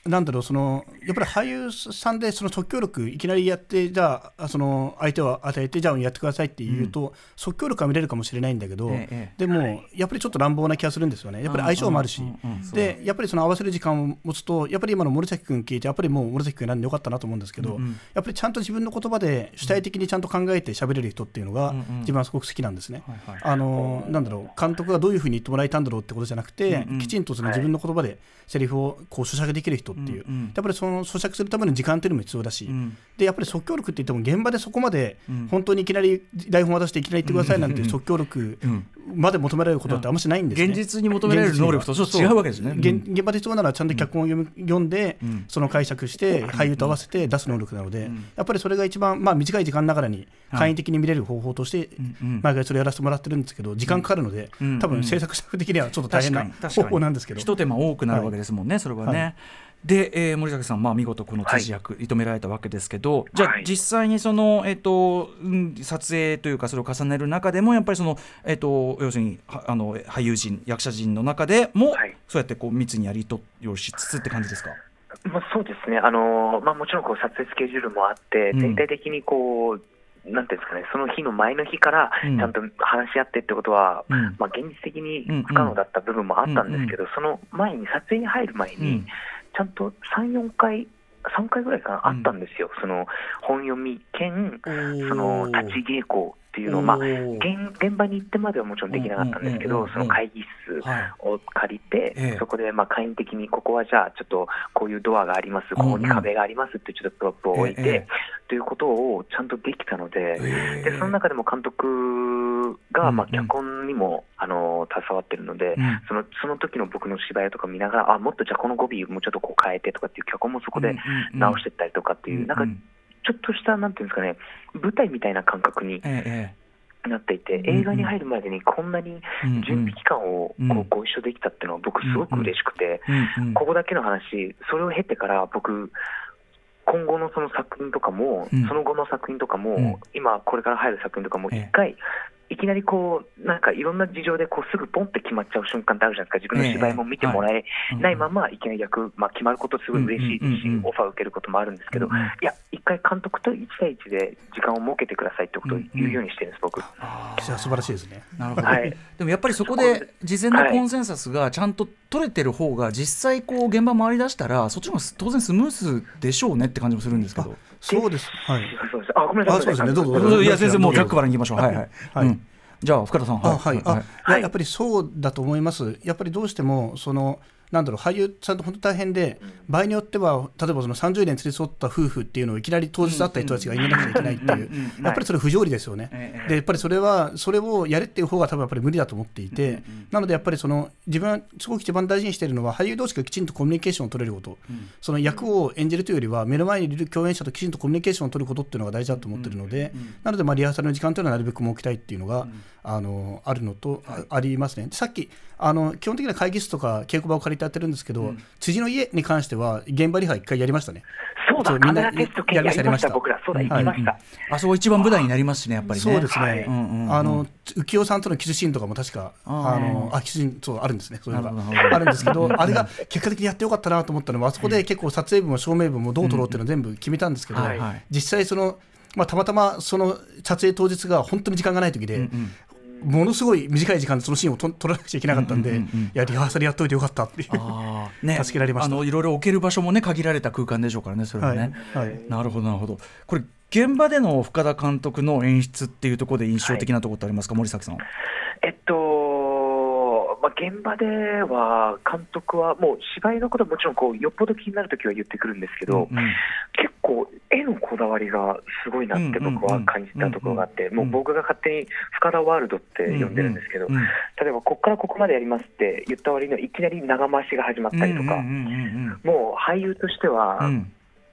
Speaker 4: なんだろうそのやっぱり俳優さんでその即興力いきなりやってじゃあその相手を与えてじゃあやってくださいって言うと、うん、即興力は見れるかもしれないんだけど、ええ、でもやっぱりちょっと乱暴な気がするんですよね。やっぱり相性もあるし、でやっぱりその合わせる時間を持つとやっぱり今の森崎君聞いてやっぱりもう森崎君選んでよかったなと思うんですけど、うんうん、やっぱりちゃんと自分の言葉で主体的にちゃんと考えて喋れる人っていうのが自分はすごく好きなんですね。あのなんだろう監督がどういうふうに言ってもらえたんだろうってことじゃなくて、うんうん、きちんとその自分の言葉でセリフをこう咀嚼できる人っていう、やっぱりその咀嚼するための時間っていうのも必要だし、うん、でやっぱり即興力って言っても現場でそこまで本当にいきなり台本渡していきなり言ってくださいなんて即興力まで求められることってあんましないんです、ね、
Speaker 2: 現実に求められる能力とちょっと違うわけですね。
Speaker 4: 現現場で必要ならちゃんと脚本を読み、読んで、その解釈して俳優と合わせて出す能力なので、やっぱりそれが一番、まあ、短い時間ながらに簡易的に見れる方法として、毎回それやらせてもらってるんですけど時間かかるので、多分制作スタッフ的にはちょっと大変な方法なんですけど。
Speaker 2: 一手間多くなるわけですもんね、それはね。で、えー、森崎さん、まあ、見事この辻役、射止められたわけですけど、じゃあ、実際にその、えーとうん、撮影というかそれを重ねる中でもやっぱりその、えーと、要するにあの俳優陣役者陣の中でも、はい、そうやってこう密にやり取りをしつつって感じですか？
Speaker 1: まあ、そうですね、あのまあ、もちろんこう撮影スケジュールもあって、全体的にこう、なんていうんですかね、その日の前の日からちゃんと話し合ってってことは、うん、まあ、現実的に不可能だった部分もあったんですけど、その前に、撮影に入る前に、ちゃんと3、4回、3回ぐらいかな、あったんですよ、その本読み兼、その立ち稽古っていうのを、まあ、現現場に行ってまではもちろんできなかったんですけど、その会議室を借りて、そこでまあ簡易的に、ここはじゃあ、ちょっとこういうドアがあります、ここに壁がありますって、ちょっとプロップを置いて、ということをちゃんとできたので、でその中でも監督がまあ脚本にもあの携わってるので、そのその時の僕の芝居とか見ながら、あもっとじゃあこの語尾もうちょっとこう変えてとかっていう脚本もそこで直していったりとかっていう、なんかちょっとした、なんていうんですかね、舞台みたいな感覚になっていて、映画に入るまでにこんなに準備期間をこうご一緒できたっていうのは、僕、すごく嬉しくて、ここだけの話、それを経てから僕、今後のその作品とかも、その後の作品とかも、今、これから入る作品とかも、一回、いきなりこう、なんかいろんな事情でこうすぐポンって決まっちゃう瞬間ってあるじゃないですか、自分の芝居も見てもらえない。まま、い。きなり役、まあ、決まることすごい。嬉しい。ですし、オファーを受けることもあるんですけど、い。や、一回監督と1対1で時間を設けてください。ってことを言うようにしてるんです、僕。
Speaker 4: じゃ素晴らしい。ですね。
Speaker 2: なるほど、はい、でもやっぱりそこで事前のコンセンサスがちゃんと取れてる方が、実際こう現場回り出したら、そっちの方が当然スムースでしょうねって感じもするんですけど。
Speaker 4: そうです。はい。
Speaker 1: あ、ごめんなさい。そうです
Speaker 2: ね。どうぞ。いや、全然もうジャックから行きましょう。はいはい。はい。じゃあ深田さん
Speaker 4: はい、はい、あ、やっぱりそうだと思いますやっぱりどうしてもそのなんだろう俳優さんと本当大変で、場合によっては例えばその30年連れ添った夫婦っていうのをいきなり当日会った人たちが入れなきゃいけないっていう。やっぱりそれ不条理ですよね。でやっぱりそれはそれをやれっていう方が多分やっぱり無理だと思っていて、なのでやっぱりその自分はすごく一番大事にしているのは俳優同士がきちんとコミュニケーションを取れること、その役を演じるというよりは目の前にいる共演者ときちんとコミュニケーションを取ることっていうのが大事だと思ってるので、なのでまあリハーサルの時間というのはなるべく設けたいっていうのが、あのあるのと、ありますね。さっきあの基本的な会議室とか稽古場を借りてやってるんですけど、うん、辻の家に関しては現場リハ一回やりましたね。
Speaker 1: そうだ、みんなやりました、僕ら、そうだ、行きました。
Speaker 2: あそこ一番舞台になりますしね、やっぱり
Speaker 4: そうですね。あの浮世さんとのキスシーンとかも確かあのあキスシーンそうあるんですね、そういうのがあるんですけど、あれが結果的にやってよかったなと思ったのはあそこで結構撮影部も照明部もどう撮ろうっていうのを全部決めたんですけど、実際そのまあ、たまたまその撮影当日が本当に時間がない時で、うんうんものすごい短い時間でそのシーンをと撮らなくちゃいけなかったんで、うんうんうん、いやリハーサルやっといてよかったっていう ね、助けられました。あの
Speaker 2: いろいろ置ける場所もね限られた空間でしょうからねそれはね、はいはい、なるほどなるほど。これ現場での深田監督の演出っていうところで印象的なところってありますか、はい、森崎さん。
Speaker 1: えっとまあ、現場では監督はもう芝居のことはもちろんこうよっぽど気になるときは言ってくるんですけど、うんうん、結構絵のこだわりがすごいなって僕は感じたところがあって、もう僕が勝手に深田ワールドって呼んでるんですけど、例えばここからここまでやりますって言った割にはいきなり長回しが始まったりとか、もう俳優としては、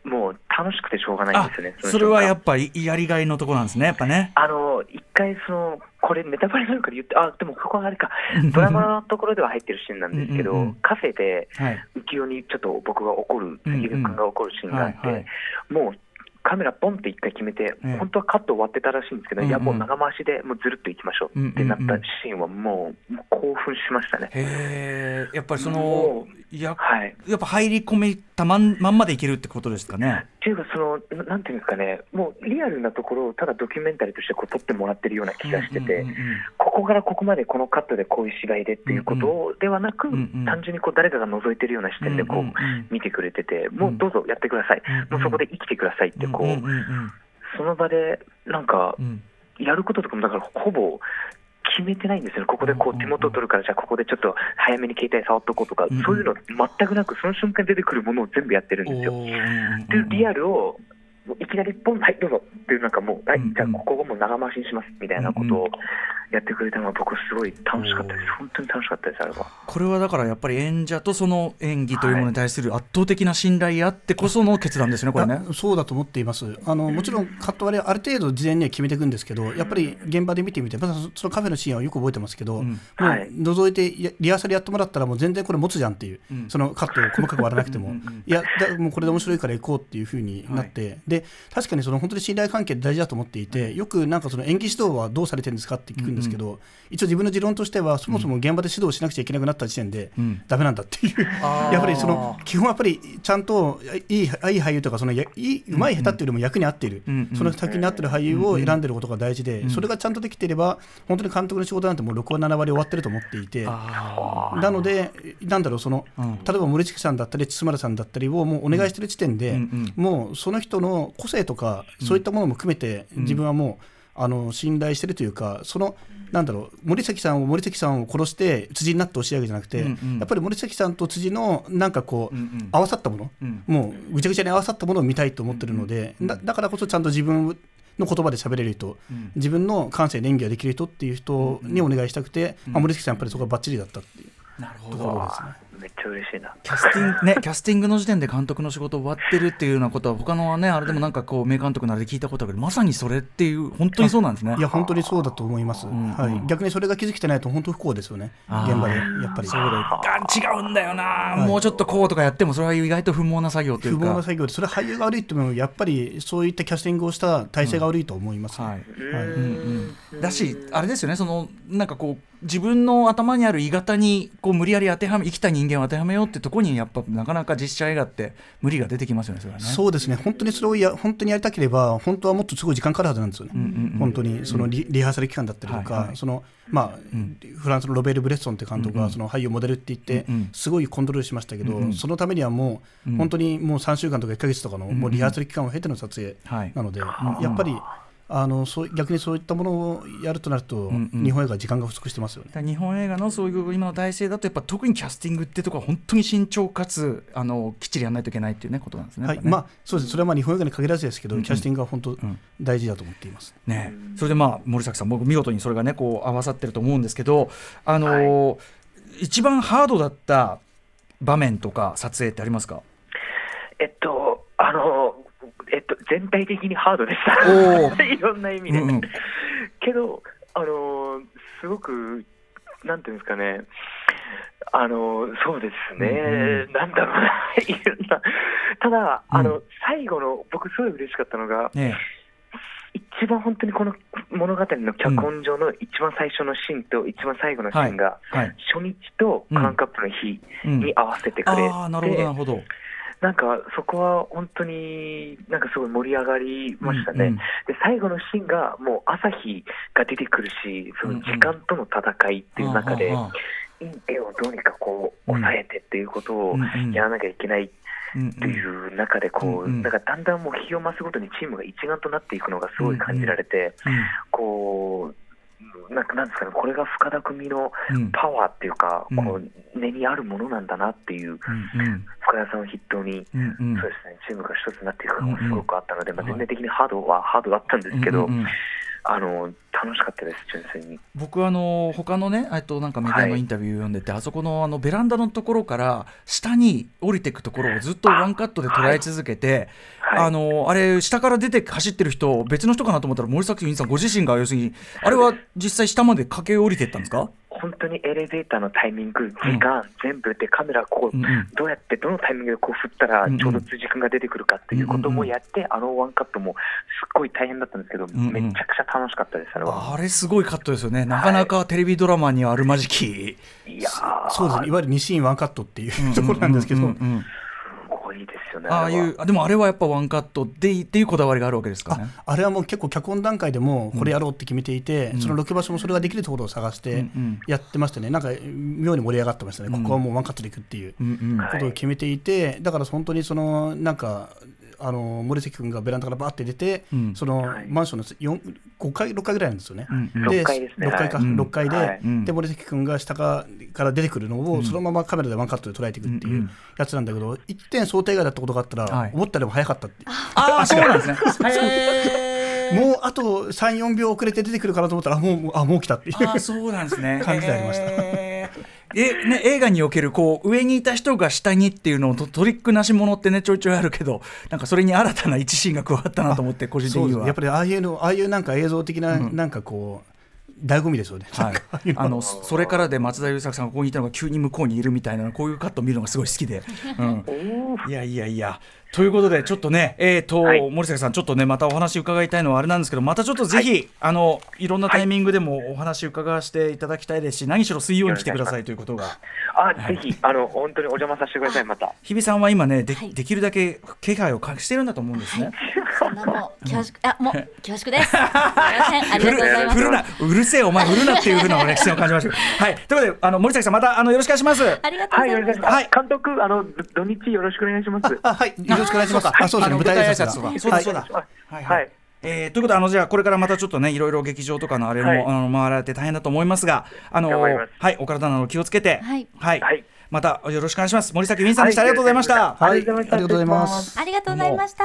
Speaker 1: もう楽しくてしょうがないんですよね、
Speaker 2: それはやっぱりやりがいのところなんですね、やっぱね。
Speaker 1: あの一回その、これ、ネタバレになるから言って、あでもそこはあれか、ドラマのところでは入ってるシーンなんですけど、うんうん、カフェで浮世にちょっと僕が怒る、関根君が怒るシーンがあって、もうカメラポンって一回決めて、本当はカット終わってたらしいんですけど、いや、もう長回しでもうずるっといきましょうってなったシーンは、もう興奮しましたね。
Speaker 2: へやっぱりそのや,、はい、やっぱ入り込めたまんまんまでいけるってことですかね。
Speaker 1: っていうかその、なんていうんですかね、もうリアルなところをただドキュメンタリーとしてこう撮ってもらってるような気がしてて、ここからここまでこのカットでこういう芝居でっていうことではなく、単純にこう誰かが覗いてるような視点でこう見てくれてて、もうどうぞやってください、もうそこで生きてくださいってこう、その場でなんか、やることとかもだからほぼ決めてないんですよ、ここでこう手元を取るから、じゃあここでちょっと早めに携帯触っとこうとか、そういうの全くなく、その瞬間出てくるものを全部やってるんですよ。で、リアルをいきなりポン、はい、どうぞっていう、なんかもう、はい、じゃあここをもう長回しにしますみたいなことをやってくれたのは、僕、すごい楽しかったです、本当に楽しかったです、あれは。
Speaker 2: これはだからやっぱり演者とその演技というものに対する圧倒的な信頼あってこその決断ですね、これね。
Speaker 4: そうだと思っています。あのもちろんカット割りある程度事前には決めていくんですけど、やっぱり現場で見てみて、まずそのカフェのシーンはよく覚えてますけど、うん、もう覗いてリハーサルやってもらったら、もう全然これ持つじゃんっていう、うん、そのカットを細かく割らなくても、いや、もうこれで面白いから行こうっていうふうになって、はい、で確かにその本当に信頼関係大事だと思っていて、よくなんかその演技指導はどうされてるんですかって聞くんですけど、うんうん、一応自分の持論としては、そもそも現場で指導しなくちゃいけなくなった時点で、だめなんだっていう、やっぱりその基本やっぱりちゃんといいいい俳優とか、そのやいいうまい下手っていうよりも役に合っている、その先に合ってる俳優を選んでることが大事で、それがちゃんとできていれば、本当に監督の仕事なんてもう6割、7割終わってると思っていて、なので、なんだろう、その例えば森近さんだったり、津村さんだったりをもうお願いしてる時点で、もうその人の個性とか、そういったものも含めて、自分はもう、あの信頼してるというか、そのなんだろう森崎さんを森崎さんを殺して辻になってほしいわけじゃなくて、うんうん、やっぱり森崎さんと辻のなんかこう、うんうん、合わさったもの、うん、もうぐちゃぐちゃに合わさったものを見たいと思ってるので、うんうん、だからこそちゃんと自分の言葉で喋れる人、うん、自分の感性で演技ができる人っていう人にお願いしたくて、うん、まあ、森崎さんやっぱりそこがばっちりだったっていう。ところですね。
Speaker 1: めっちゃ嬉しいな。
Speaker 2: キャスティングねキャスティングの時点で監督の仕事終わってるっていうようなことは 他のねあれでもなんかこう名監督ならで聞いたことあるけどまさにそれっていう本当にそうなんですね。
Speaker 4: いや本当にそうだと思います、うんはい、逆にそれが気づけてないと本当不幸ですよね。現場でやっぱり。
Speaker 2: そうだ違うんだよな、はい、もうちょっとこうとかやってもそれは意外と不毛な作業という
Speaker 4: か。不毛な作業でそれは俳優が悪いってもやっぱりそういったキャスティングをした体制が悪いと思います、はい。はいうん
Speaker 2: うん、だしあれですよね。そのなんかこう自分の頭にある鋳型にこう無理やり当てはめ生きた人間を当てはめようってとこにやっぱなかなか実写映画って無理が出てきますよねそれはね。
Speaker 4: そうですね。本当にそれをや本当にやりたければ本当はもっとすごい時間かかるはずなんですよね、うんうんうん、本当にそのリリハーサル期間だったりとか、はいはい、そのまあ、うん、フランスのロベール・ブレッソンって監督がその俳優モデルって言ってすごいコントロールしましたけど、うんうん、そのためにはもう本当にもう3週間とか1か月とかのもうリハーサル期間を経ての撮影なので、やっぱり。あのそう逆にそういったものをやるとなると、うんうん、日本映画日本が不足してますよね。
Speaker 2: 日本映画のそういう今の体制だとやっぱ特にキャスティングっていうところは本当に慎重かつあのきっちりやらないといけないっていうねことなんですね。
Speaker 4: はい、ね、まあそうです。それはまあ日本映画に限らずですけど、うんうん、キャスティングは本当大事だと思っています。
Speaker 2: ね、それでまあ森崎さん僕見事にそれがねこう合わさってると思うんですけどあのーはい、一番ハードだった場面とか撮影ってありますか？
Speaker 1: えっとあのえっと、全体的にハードでした、いろんな意味で。うんうん、けど、あのすごく、なんていうんですかね、あのそうですね、うんうん、なんだろうな、いろんな、ただ、あの、うん、最後の、僕、すごい嬉しかったのが、ね、一番本当にこの物語の脚本上の一番最初のシーンと一番最後のシーンが、初日とカンカップの日に合わせてくれて、
Speaker 2: なるほどなるほど
Speaker 1: なんかそこは本当になんかすごい盛り上がりましたね、うんうん、で最後のシーンがもう朝日が出てくるし、その時間との戦いっていう中で、絵をどうにかこう抑えてっていうことをやらなきゃいけない。っていう中でこう、なんかだんだんもう日を増すごとにチームが一丸となっていくのがすごい感じられて、こうなんかなんですかね、これが深田組のパワーっていうか、うん、こう根にあるものなんだなっていう、うん深田さんを筆頭に、うんうん、そうですね、チームが一つになっていくのもすごくあったので、まあ、全体的にハードはハードだったんですけど、うんうん。あの楽しかったです、純粋に。
Speaker 2: 僕あの他のね、えっとなんかメディアのインタビュー読んでて、はい、あそこのあのベランダのところから下に降りていくところをずっとワンカットで捉え続けて、はい、あのあれ下から出て走ってる人別の人かなと思ったら森崎さんご自身が要するにあれは実際下まで駆け下りていったんですか？
Speaker 1: 本当にエレベーターのタイミング、時間、うん、全部でカメラこう、うん。どうやってどのタイミングでこう振ったらちょうど辻君が出てくるかっていうこともやって、うんあのワンカットもすっごい大変だったんですけど、うんめちゃくちゃ楽しかったですあれは。
Speaker 2: あれすごいカットですよね。なかなかテレビドラマにあるまじき、
Speaker 1: はい、いや
Speaker 4: そうですね。いわゆる2シーンワンカットっていうところなんですけど、うんうんうんうん
Speaker 1: いいですよね。
Speaker 2: ああいうあでもあれはやっぱワンカットでっていうこだわりがあるわけですかね。
Speaker 4: あれはもう結構脚本段階でもこれやろうって決めていて、うん、そのロケ場所もそれができるところを探してやってましたね。なんか妙に盛り上がってましたね。ここはもうワンカットでいくっていうことを決めていて、だから本当にそのなんかあの森関君がベランダからバーって出て、うん、そのマンションの5階6階ぐらいなんですよね。うん
Speaker 1: うん、で6階ですね。6
Speaker 4: 階か、はい、6階で、はい、で森関君が下から出てくるのをそのままカメラでワンカットで捉えていくっていうやつなんだけど、一点想定外だったことがあったら、はい、思ったよりも早かったって
Speaker 2: ああそうなんですね。
Speaker 4: もうあと3、4秒遅れて出てくるかなと思ったら、もうあもう来たっていうあ
Speaker 2: そうなんですね。
Speaker 4: 感じでありました。
Speaker 2: えね、映画におけるこう上にいた人が下にっていうのをトリックなしものってねちょいちょいあるけどなんかそれに新たな一シーンが加わったなと思って個人的には。
Speaker 4: やっぱりああいうのああいうなんか映像的な、なんかこう醍醐味ですよね、
Speaker 2: はい、あの。それからで松田優作さんがここにいたのが急に向こうにいるみたいなこういうカットを見るのがすごい好きで、うん、いやいやいやということでちょっとねえっ、ー、と、はい、森崎さんちょっとねまたお話伺いたいのはあれなんですけどまたちょっとぜひ、はい、あのいろんなタイミングでもお話伺わせていただきたいですし、何しろ水曜に来てくださいとい。うことが。
Speaker 1: あ、ぜひあの本当にお邪魔させてくださいまた。
Speaker 2: 日比さんは今ねで,、できるだけ気配を隠してるんだと思うんですね、
Speaker 3: そんなもう恐縮あもう恐縮です。ありがとうございます。
Speaker 2: るなうるせえお前振るなっていうふうな歴史を感じました。はい。ということであの森崎さんまたあのよろしくお願いします。
Speaker 3: ありがとうございます。
Speaker 1: はい。監督あの土日よろしくお願いします。
Speaker 4: あ はい。よろしくお願いします。あそうですね舞台挨拶
Speaker 2: そうだそうだはいはい。えー、ということであのじゃあこれからまたちょっとねいろいろ劇場とかのあれも、はい、あの回られて大変だと思いますがあのはいお体など気をつけてはい、はい、はいまたよろしくお願いします。森崎ウィンさんでした。ありがとうございました。
Speaker 4: はい、ありがとうございます。
Speaker 3: ありがとうございました。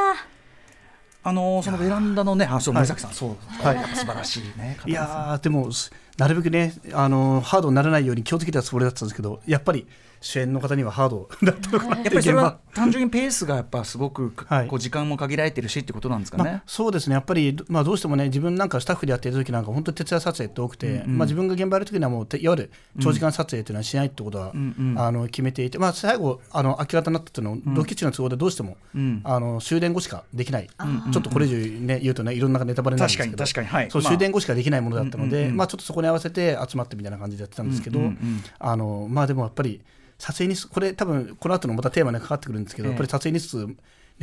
Speaker 2: あのそのベランダのね、あ、そう、森崎さん、そう、はい、素晴らしいね。
Speaker 4: いやでも、なるべくね、あのハードにならないように気をつけたつもりだったんですけど、やっぱり。主演の方にはハードだったのかな。やっぱりそれは
Speaker 2: 単純にペースがやっぱすごく、はい、こう時間も限られてるしってことなんですかね、ま
Speaker 4: あ、そうですね。やっぱり、まあ、どうしてもね自分なんかスタッフでやってる時なんか本当に徹夜撮影って多くて、うんうん、まあ、自分が現場やる時にはもういわゆる長時間撮影っていうのはしないってことは、うんうん、あの決めていて、まあ、最後あの明け方になったっていうのを、ロケ地の都合でどうしても、うん、あの終電後しかできない、うん、ちょっとこれ以上、ね、言うとねいろんなネタバレになるんですけど。確かに、はい、そう終電後しかできないものだったので、まあ、ちょっとそこに合わせて集まってみたいな感じでやってたんですけど、あのまあでもやっぱり撮影日数これ多分この後のまたテーマにかかってくるんですけど、やっぱり撮影日数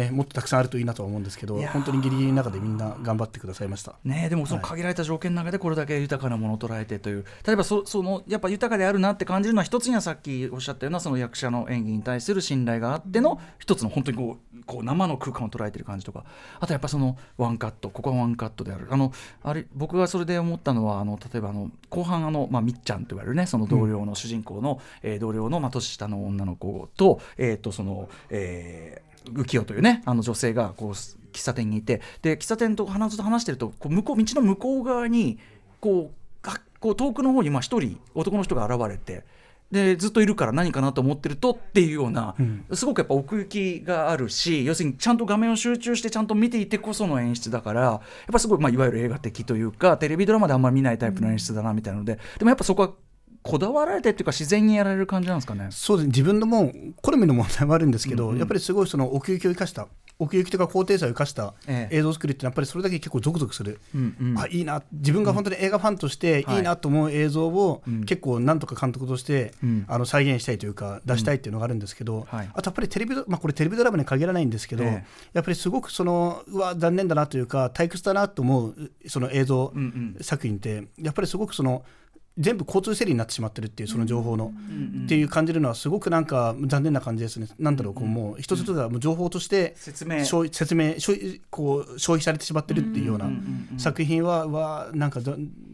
Speaker 4: ね、もっとたくさんあるといいなとは思うんですけど本当にギリギリの中でみんな頑張ってくださいました、
Speaker 2: ね、でもその限られた条件の中でこれだけ豊かなものを捉えてという。例えばそそのやっぱ豊かであるなって感じるのは一つにはさっきおっしゃったようなその役者の演技に対する信頼があっての一つの本当にこうこう生の空間を捉えてる感じとか。あとやっぱそのワンカットここはワンカットである。あのあれ僕がそれで思ったのはあの例えばあの後半あの、まあ、みっちゃんと言われるねその同僚の主人公の、うん、えー、同僚の、まあ、年下の女の子と,、えーとそのえー、浮世というねあの女性がこう喫茶店にいてで喫茶店と話と話してるとこう向こう道の向こう側にこうこう遠くの方に一人男の人が現れて。でずっといるから何かなと思ってるとっていうような、うん、すごくやっぱ奥行きがあるし要するにちゃんと画面を集中してちゃんと見ていてこその演出だからやっぱすごい、まあ、いわゆる映画的というかテレビドラマであんまり見ないタイプの演出だなみたいなので、でもやっぱそこはこだわられてっていうか自然にやられる感じなんですかね？
Speaker 4: そうです。自分のも好みの問題もあるんですけど、うんうん、やっぱりすごいその奥行きを生かした奥行きとか高低差を生かした映像作りってやっぱりそれだけ結構ゾクゾクする、うんうん、あいいな。自分が本当に映画ファンとしてい。いなと思う映像を結構なんとか監督として、うん、あの再現したいというか出したいっていうのがあるんですけど、はい、あとやっぱりテレビ、まあ、これテレビドラマに限らないんですけど、やっぱりすごくそのうわ残念だなというか退屈だなと思うその映像作品ってやっぱりすごくその全部交通整理になってしまってるっていうその情報の、っていう感じるのはすごくなんか残念な感じですね。なんだろうこうもう一つ一つがもう情報として説明。説明こう消費されてしまってるっていうような作品ははなんか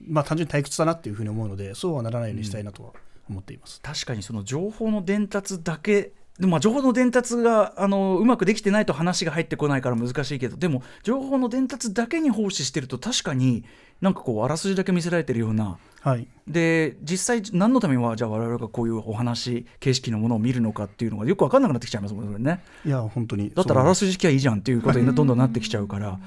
Speaker 4: まあ単純に退屈だなっていうふうに思うのでそうはならないようにしたいなとは思っています。
Speaker 2: 確かにその情報の伝達だけでも情報の伝達があのうまくできてないと話が入ってこないから難しいけどでも情報の伝達だけに奉仕してると確かになんかこうあらすじだけ見せられてるような、はい、で実際何のためにはじゃあ我々がこういうお話形式のものを見るのかっていうのがよく分かんなくなってきちゃいますもんね。
Speaker 4: いや本当に。
Speaker 2: だったらあらすじ聞きゃいいじゃんっていうことにどんどんなってきちゃうから、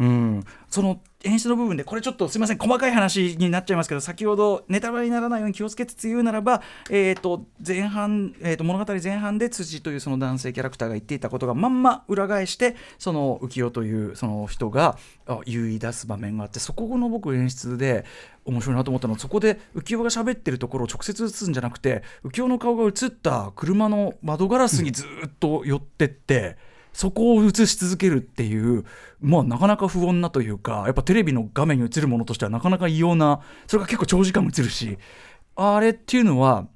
Speaker 2: うん、その演出の部分でこれちょっとすみません細かい話になっちゃいますけど先ほどネタバレにならないように気をつけつつ言うならば、えーと前半、えー、と物語前半で辻というその男性キャラクターが言っていたことがまんま裏返してその浮世というその人が言い出す場面があってそこの僕演出で面白いなと思ったのはそこで浮世が喋ってるところを直接映すんじゃなくて浮世の顔が映った車の窓ガラスにずっと寄ってって。そこを映し続けるっていう、まあ、なかなか不穏なというかやっぱテレビの画面に映るものとしてはなかなか異様なそれが結構長時間映るしあれっていうのは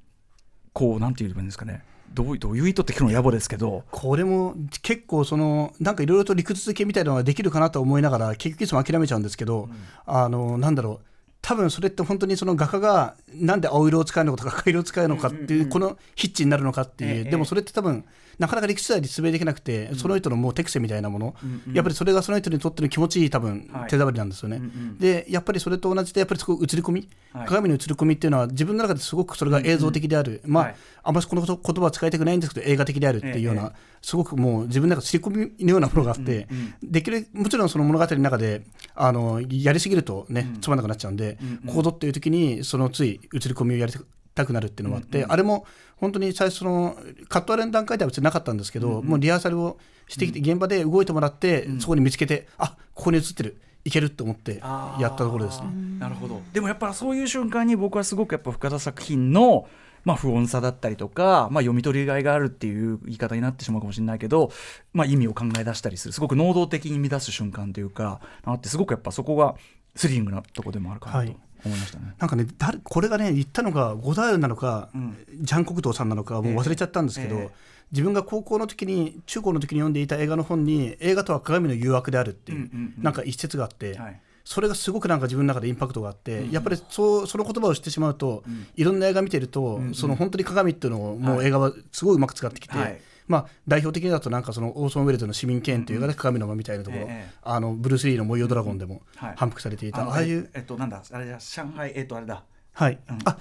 Speaker 2: こうなんて言えばいいんですかねどうどういう意図って聞くの野暮ですけど。
Speaker 4: これも結構そのなんかいろいろと理屈付けみたいなのができるかなと思いながら結局いつも諦めちゃうんですけど、うん、あのなんだろう多分それって本当にその画家がなんで青色を使うのかとか赤色を使うのかっていうこのヒッチになるのかっていうでもそれって多分なかなか理屈で立命できなくて、うん、その人のもう手癖みたいなもの、やっぱりそれがその人にとっての気持ちいい多分手触りなんですよね、でやっぱりそれと同じでやっぱりそこ映り込み、はい、鏡の映り込みっていうのは自分の中ですごくそれが映像的である、まあ、はい、あんまりこの言葉は使いたくないんですけど映画的であるっていうような、ええ、すごくもう自分の中刷り込みのようなものがあって、できるもちろんその物語の中であのやりすぎるとね、つまんなくなっちゃうんで、うんうん、コードっていう時にそのつい映り込みをやりたくなるっていうのもあって、あれも本当に最初のカットアレの段階では別になかったんですけど、もうリハーサルをしてきて、現場で動いてもらって、そこに見つけてあここに映ってる。いけると思ってやったところですね。
Speaker 2: なるほど。でもやっぱそういう瞬間に僕はすごくやっぱ深田作品のまあ、不穏さだったりとか、まあ、読み取りがいがあるっていう言い方になってしまうかもしれないけど、まあ、意味を考え出したりするすごく能動的に乱す瞬間というかあってすごくやっぱそこがスリリングなとこでもあるかなと。はい。思いましたね。
Speaker 4: なんかね誰これがね言ったのが五大なのか、うん、ジャン・コクトーさんなのかもう忘れちゃったんですけど、えーえ。ー、自分が高校の時に中高の時に読んでいた映画の本に映画とは鏡の誘惑であるっていう,、なんか一節があって。はい。それがすごくなんか自分の中でインパクトがあって、うん、やっぱりそうその言葉を知ってしまうと、うん、いろんな映画見てると、うん、その本当に鏡っていうのをもう映画はすごいうまく使ってきて、はい、まあ、代表的だとなんかそのオーソン・ウェルズの「市民権」という映画で鏡の間みたいなところ、ええ、あのブルース・リーの「模様ドラゴン」でも反復されていた、ああいう
Speaker 2: えっとなんだあれじゃ上海えっとあれだ。
Speaker 4: はい、うん、あ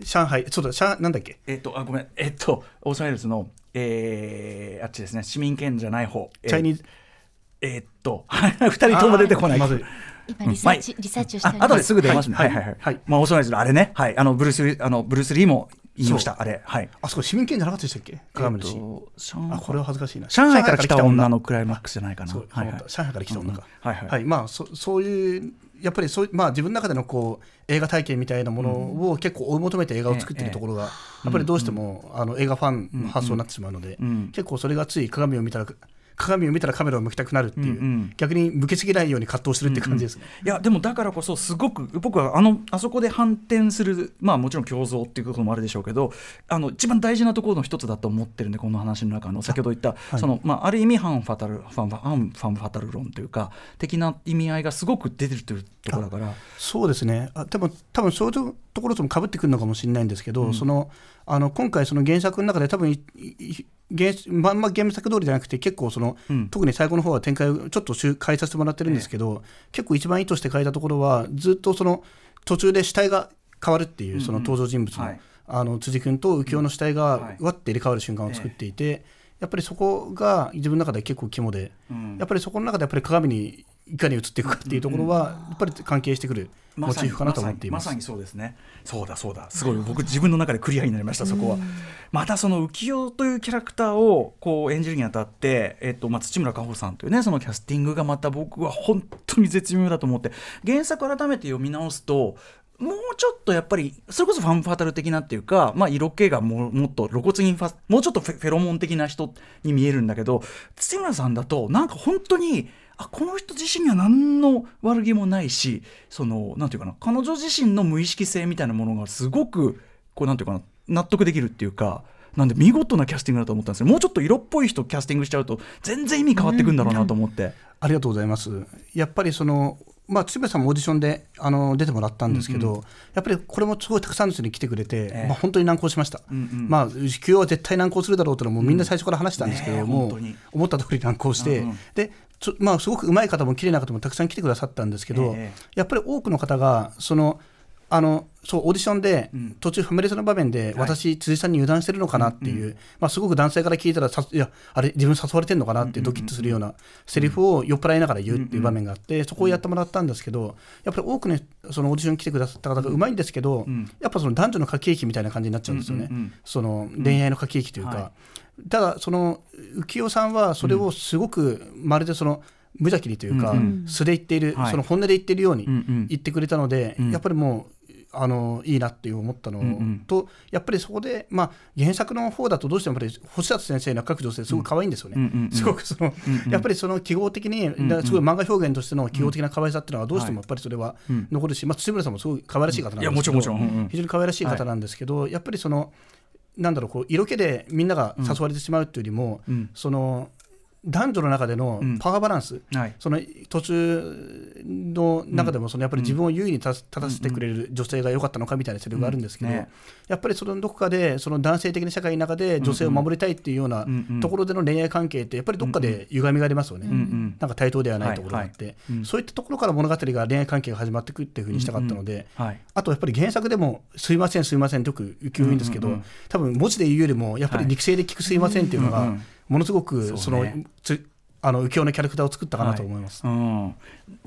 Speaker 4: 上海そうだ上なんだっけ？
Speaker 2: えっとあごめん。えっとオーソン・ウェルズのえー、あっちですね。市民ケーンじゃない方。
Speaker 4: チャイニーズ
Speaker 2: えー、っと 二人とも出てこない。
Speaker 3: まず今リサーチ、うん、リサーチをしており
Speaker 2: ます。後ですぐ出ますね。はい。はいはい。はい、まあ、オーソン・ウェルズあれね。はい。あの、ブルース、あの、ブルース・リーも言いました、あれ。はい。
Speaker 4: あそこ市民ケーンじゃなかったでしたっけ？鏡のシーン。あ、これは恥ずかしいな。
Speaker 2: 上海から来た女。のクライマックスじゃないかな。はい
Speaker 4: はい、上海から来た女か。はいはい。はい、まあ、そそういう、やっぱりそうまあ、自分の中でのこう映画体験みたいなものを結構追い求めて映画を作っているところが、やっぱりどうしても、あの映画ファンの発想になってしまうので、結構それがつい鏡を見たら鏡を見たらカメラを向きたくなるっていう、うんうん、逆に向けすぎないように葛藤してるって感じです。ね、
Speaker 2: うんうん、いやでもだからこそすごく僕はあのあそこで反転するまあもちろん共造っていうこともあるでしょうけどあの一番大事なところの一つだと思ってるんでこの話の中の先ほど言った、はい、そのまあ、ある意味反ファタルファンファンファンファタル論というか的な意味合いがすごく出てるというところだから。
Speaker 4: そうですね。あでも多分そういうところともかぶってくるのかもしれないんですけど、うん、そのあの今回その原作の中で多分原まんま原作通りじゃなくて結構その、うん、特に最後の方は展開をちょっと変えさせてもらってるんですけど、ええ、結構一番意図して変えたところはずっとその途中で死体が変わるっていうその登場人物のうんうんはい、あの辻君と浮世の死体がわって入れ替わる瞬間を作っていて、え、やっぱりそこが自分の中で結構肝で、うん、やっぱりそこの中でやっぱり鏡にいかに映っていくかっていうところはやっぱり関係してくる。モチーフかなと思ってい
Speaker 2: ます。まさにそうですね。そうだそうだ。すごい僕自分の中でクリアになりましたそこは。またその浮世というキャラクターをこう演じるにあたって、えっとまあ、土村佳穂さんというねそのキャスティングがまた僕は本当に絶妙だと思って原作改めて読み直すともうちょっとやっぱりそれこそファンファタル的なっていうか、まあ、色気がももっと露骨にファもうちょっとフェロモン的な人に見えるんだけど土村さんだとなんか本当にあこの人自身には何の悪気もないしそのなんていうかな彼女自身の無意識性みたいなものがすごくこうなんていうかな納得できるっていうか。なんで見事なキャスティングだと思ったんですよ。もうちょっと色っぽい人キャスティングしちゃうと全然意味変わってくんだろうなと思って、うん、
Speaker 4: ありがとうございます。やっぱりそのまあ、鶴瓶さんもオーディションであの出てもらったんですけど、うんうん、やっぱりこれもすごいたくさんの人に来てくれて、えー、まあ、本当に難航しました、うんうん、まあ、休養は絶対難航するだろうというのもみんな最初から話したんですけども、うん。ね、思った通り難航して、うんうん、でまあ、すごく上手い方も綺麗な方もたくさん来てくださったんですけど、えー、やっぱり多くの方がそのあのそうオーディションで、途中ファミレスの場面で、私、辻さんに油断してるのかなっていう、まあ、すごく男性から聞いたらさいやあれ自分誘われてるのかなってドキッとするようなセリフを酔っ払いながら言うっていう場面があって、そこをやってもらったんですけどやっぱり多くのそのオーディションに来てくださった方がうまいんですけど、やっぱその男女の駆け引きみたいな感じになっちゃうんですよね、その恋愛の駆け引きというか。ただその浮世さんはそれをすごくまるでその、無邪気にというか、素で言っている、その本音で言っているように言ってくれたので、やっぱりもうあのいいなっていう思ったのと、うんうん、やっぱりそこで、まあ、原作の方だとどうしてもやっぱり星立先生の各女性すごく可愛いんですよね、うんうんうん、すごくその、うんうん、やっぱりその記号的に、うんうん、すごい漫画表現としての記号的な可愛さっていうのはどうしてもやっぱりそれは残るし、まあ、土村さんもすごい可愛らしい方なんですけど、非常に可愛らしい方なんですけど、はい、やっぱりそのなんだろうこう色気でみんなが誘われてしまうというよりも、その男女の中でのパワーバランス、うんはい、その途中の中でもそのやっぱり自分を優位に立たせてくれる女性が良かったのかみたいなセリフがあるんですけど、ね、やっぱりそのどこかでその男性的な社会の中で女性を守りたいっていうようなところでの恋愛関係ってやっぱりどっかで歪みがありますよね、うんうん、なんか対等ではないところがあって、そういったところから物語が恋愛関係が始まっていくっていうふうにしたかったので、うんうん。はい、あとやっぱり原作でも「すいませんすいません」ってよく言うんですけど、うんうん、多分文字で言うよりもやっぱり肉声で聞く「すいません」っていうのが、ものすごくその、あの浮世のキャラクターを作ったかなと思います、はい。うん、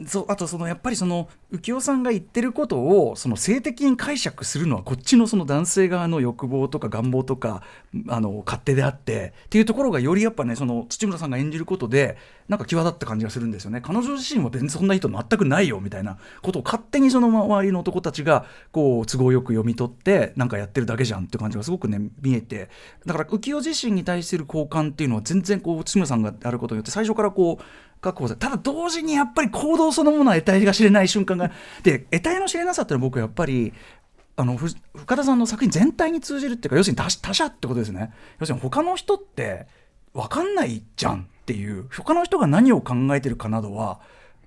Speaker 2: そうあとそのやっぱりその浮世さんが言ってることをその性的に解釈するのはこっちのその男性側の欲望とか願望とかあの勝手であってっていうところがよりやっぱねその土村さんが演じることでなんか際立った感じがするんですよね。彼女自身は全然そんな意図全くないよみたいなことを勝手にその周りの男たちがこう都合よく読み取ってなんかやってるだけじゃんって感じがすごくね見えて。だから浮世自身に対する好感っていうのは全然こう土村さんがやることによって最初からこう確保ただ同時にやっぱり行動そのものは得体が知れない瞬間がで得体の知れなさっていうのは僕はやっぱりあの深田さんの作品全体に通じるっていうか要するに他者ってことですね。要するに他の人って分かんないじゃんっていう他の人が何を考えてるかなどは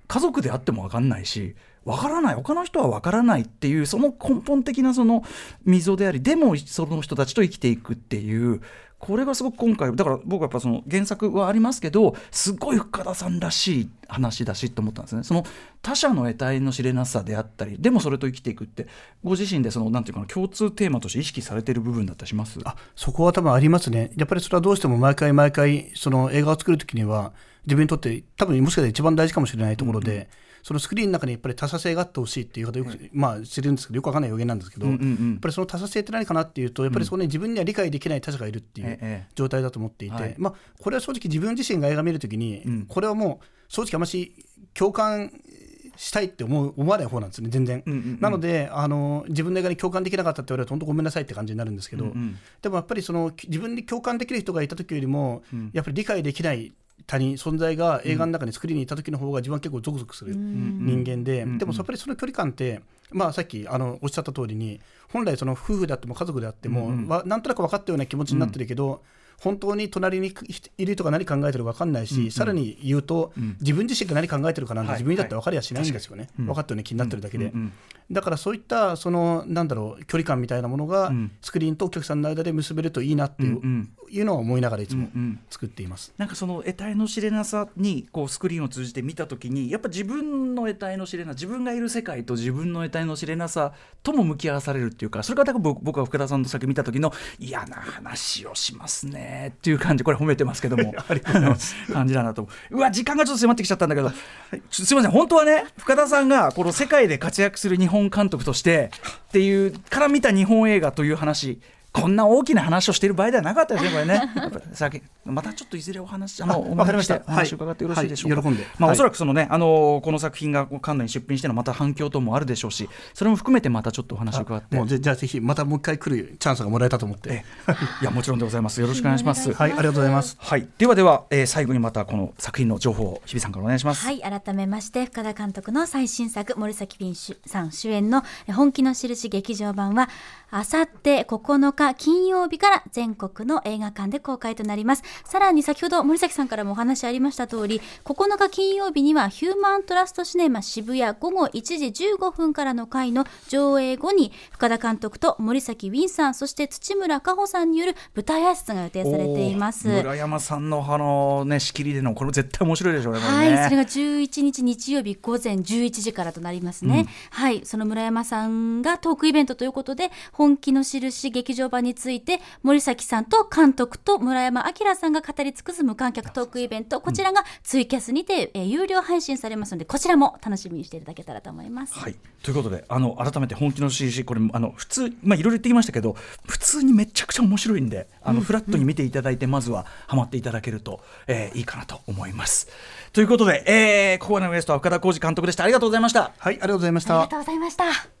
Speaker 2: 家族であっても分かんないし分からない他の人は分からないっていうその根本的なその溝でありでもその人たちと生きていくっていうこれがすごく今回だから僕はやっぱその原作はありますけどすごい深田さんらしい話だしと思ったんですね。その他者の得体の知れなさであったりでもそれと生きていくってご自身でそのなんていうかな共通テーマとして意識されている部分だったりします？
Speaker 4: あそこは多分ありますね。やっぱりそれはどうしても毎回毎回その映画を作る時には自分にとって多分もしかしたら一番大事かもしれないところで、うんうんそのスクリーンの中にやっぱり多差性があってほしいっていう方よく、まあ、知るんですけどよくわかんない予言なんですけど、やっぱりその多差性って何かなっていうとやっぱりそこに自分には理解できない他者がいるっていう状態だと思っていて、まあ、これは正直自分自身が映画見るときに、これはもう正直あまし共感したいって思う思わない方なんですね全然、うんうんうん、なのであの自分の映画に共感できなかったって言われると本当ごめんなさいって感じになるんですけど、うんうん、でもやっぱりその自分に共感できる人がいた時よりも、うん、やっぱり理解できない他人存在が映画の中に作りに行った時の方が自分は結構ゾクゾクする人間で、でもやっぱりその距離感って、まあ、さっきあのおっしゃった通りに本来その夫婦であっても家族であっても、うん、なんとなく分かったような気持ちになってるけど、本当に隣にいる人が何考えてるか分かんないし、うんうん、さらに言うと、うん、自分自身が何考えてるかなんて自分にだって分かりやしないんですよね、分かったように気になってるだけで、だからそういったそのなんだろう距離感みたいなものが、スクリーンとお客さんの間で結べるといいなっていううんうん、いうのは思いながらいつも作っています、
Speaker 2: うんうん、なんかその得体の知れなさにこうスクリーンを通じて見た時にやっぱ自分の得体の知れな自分がいる世界と自分の得体の知れなさとも向き合わされるっていうかそれから僕は福田さんの先見た時の嫌な話をしますねねっていう感じこれ褒めてますけども。感じだなとう。わ時間がちょっと迫ってきちゃったんだけど、はい、すみません本当はね深田さんがこの世界で活躍する日本監督としてっていうから見た日本映画という話こんな大きな話をしている場合ではなかったですね、これね。またちょっといずれお話、あの、お
Speaker 4: 話して
Speaker 2: お話伺ってよろしいでしょうか？
Speaker 4: 喜んで。
Speaker 2: まあ、おそらくそのね、あの、この作品が関連出品してのまた反響等もあるでしょうし、それも含めてまたちょっとお話を伺って。
Speaker 4: もうじゃあぜひ、またもう一回来るチャンスがもらえたと思って。
Speaker 2: いや、もちろんでございます。よろしくお願いします。
Speaker 4: はい、ありがとうございます。
Speaker 2: はい、ではでは、えー、最後にまたこの作品の情報を日比さんからお願いします。
Speaker 3: はい、改めまして、深田監督の最新作、森崎フィンさん主演の本気の印劇場版は、あさって9日金曜日から全国の映画館で公開となります。さらに先ほど森崎さんからもお話ありました通り9日金曜日にはヒューマントラストシネマ渋谷午後1時15分からの回の上映後に深田監督と森崎ウィンさんそして土村佳穂さんによる舞台挨拶が予定されています。
Speaker 2: 村山さんのあのね仕切りでのこれ絶対面白いでしょうねは
Speaker 3: い、それが11日日曜日午前11時からとなりますね、うん、はいその村山さんがトークイベントということで本気の印劇場版について森崎さんと監督と村山明さんが語り尽くす無観客トークイベントこちらがツイキャスにて、えー、有料配信されますのでこちらも楽しみにしていただけたらと思います。
Speaker 2: はい、ということであの改めて本気の印これあの普通まあいろいろ言ってきましたけど普通にめちゃくちゃ面白いんであの、うん、フラットに見ていただいて、まずはハマっていただけると、えー、いいかなと思います。ということで、えー、ここまでのウエストは深田浩二監督でしたありがとうございました。
Speaker 4: はいありがとうございました。
Speaker 3: ありがとうございました。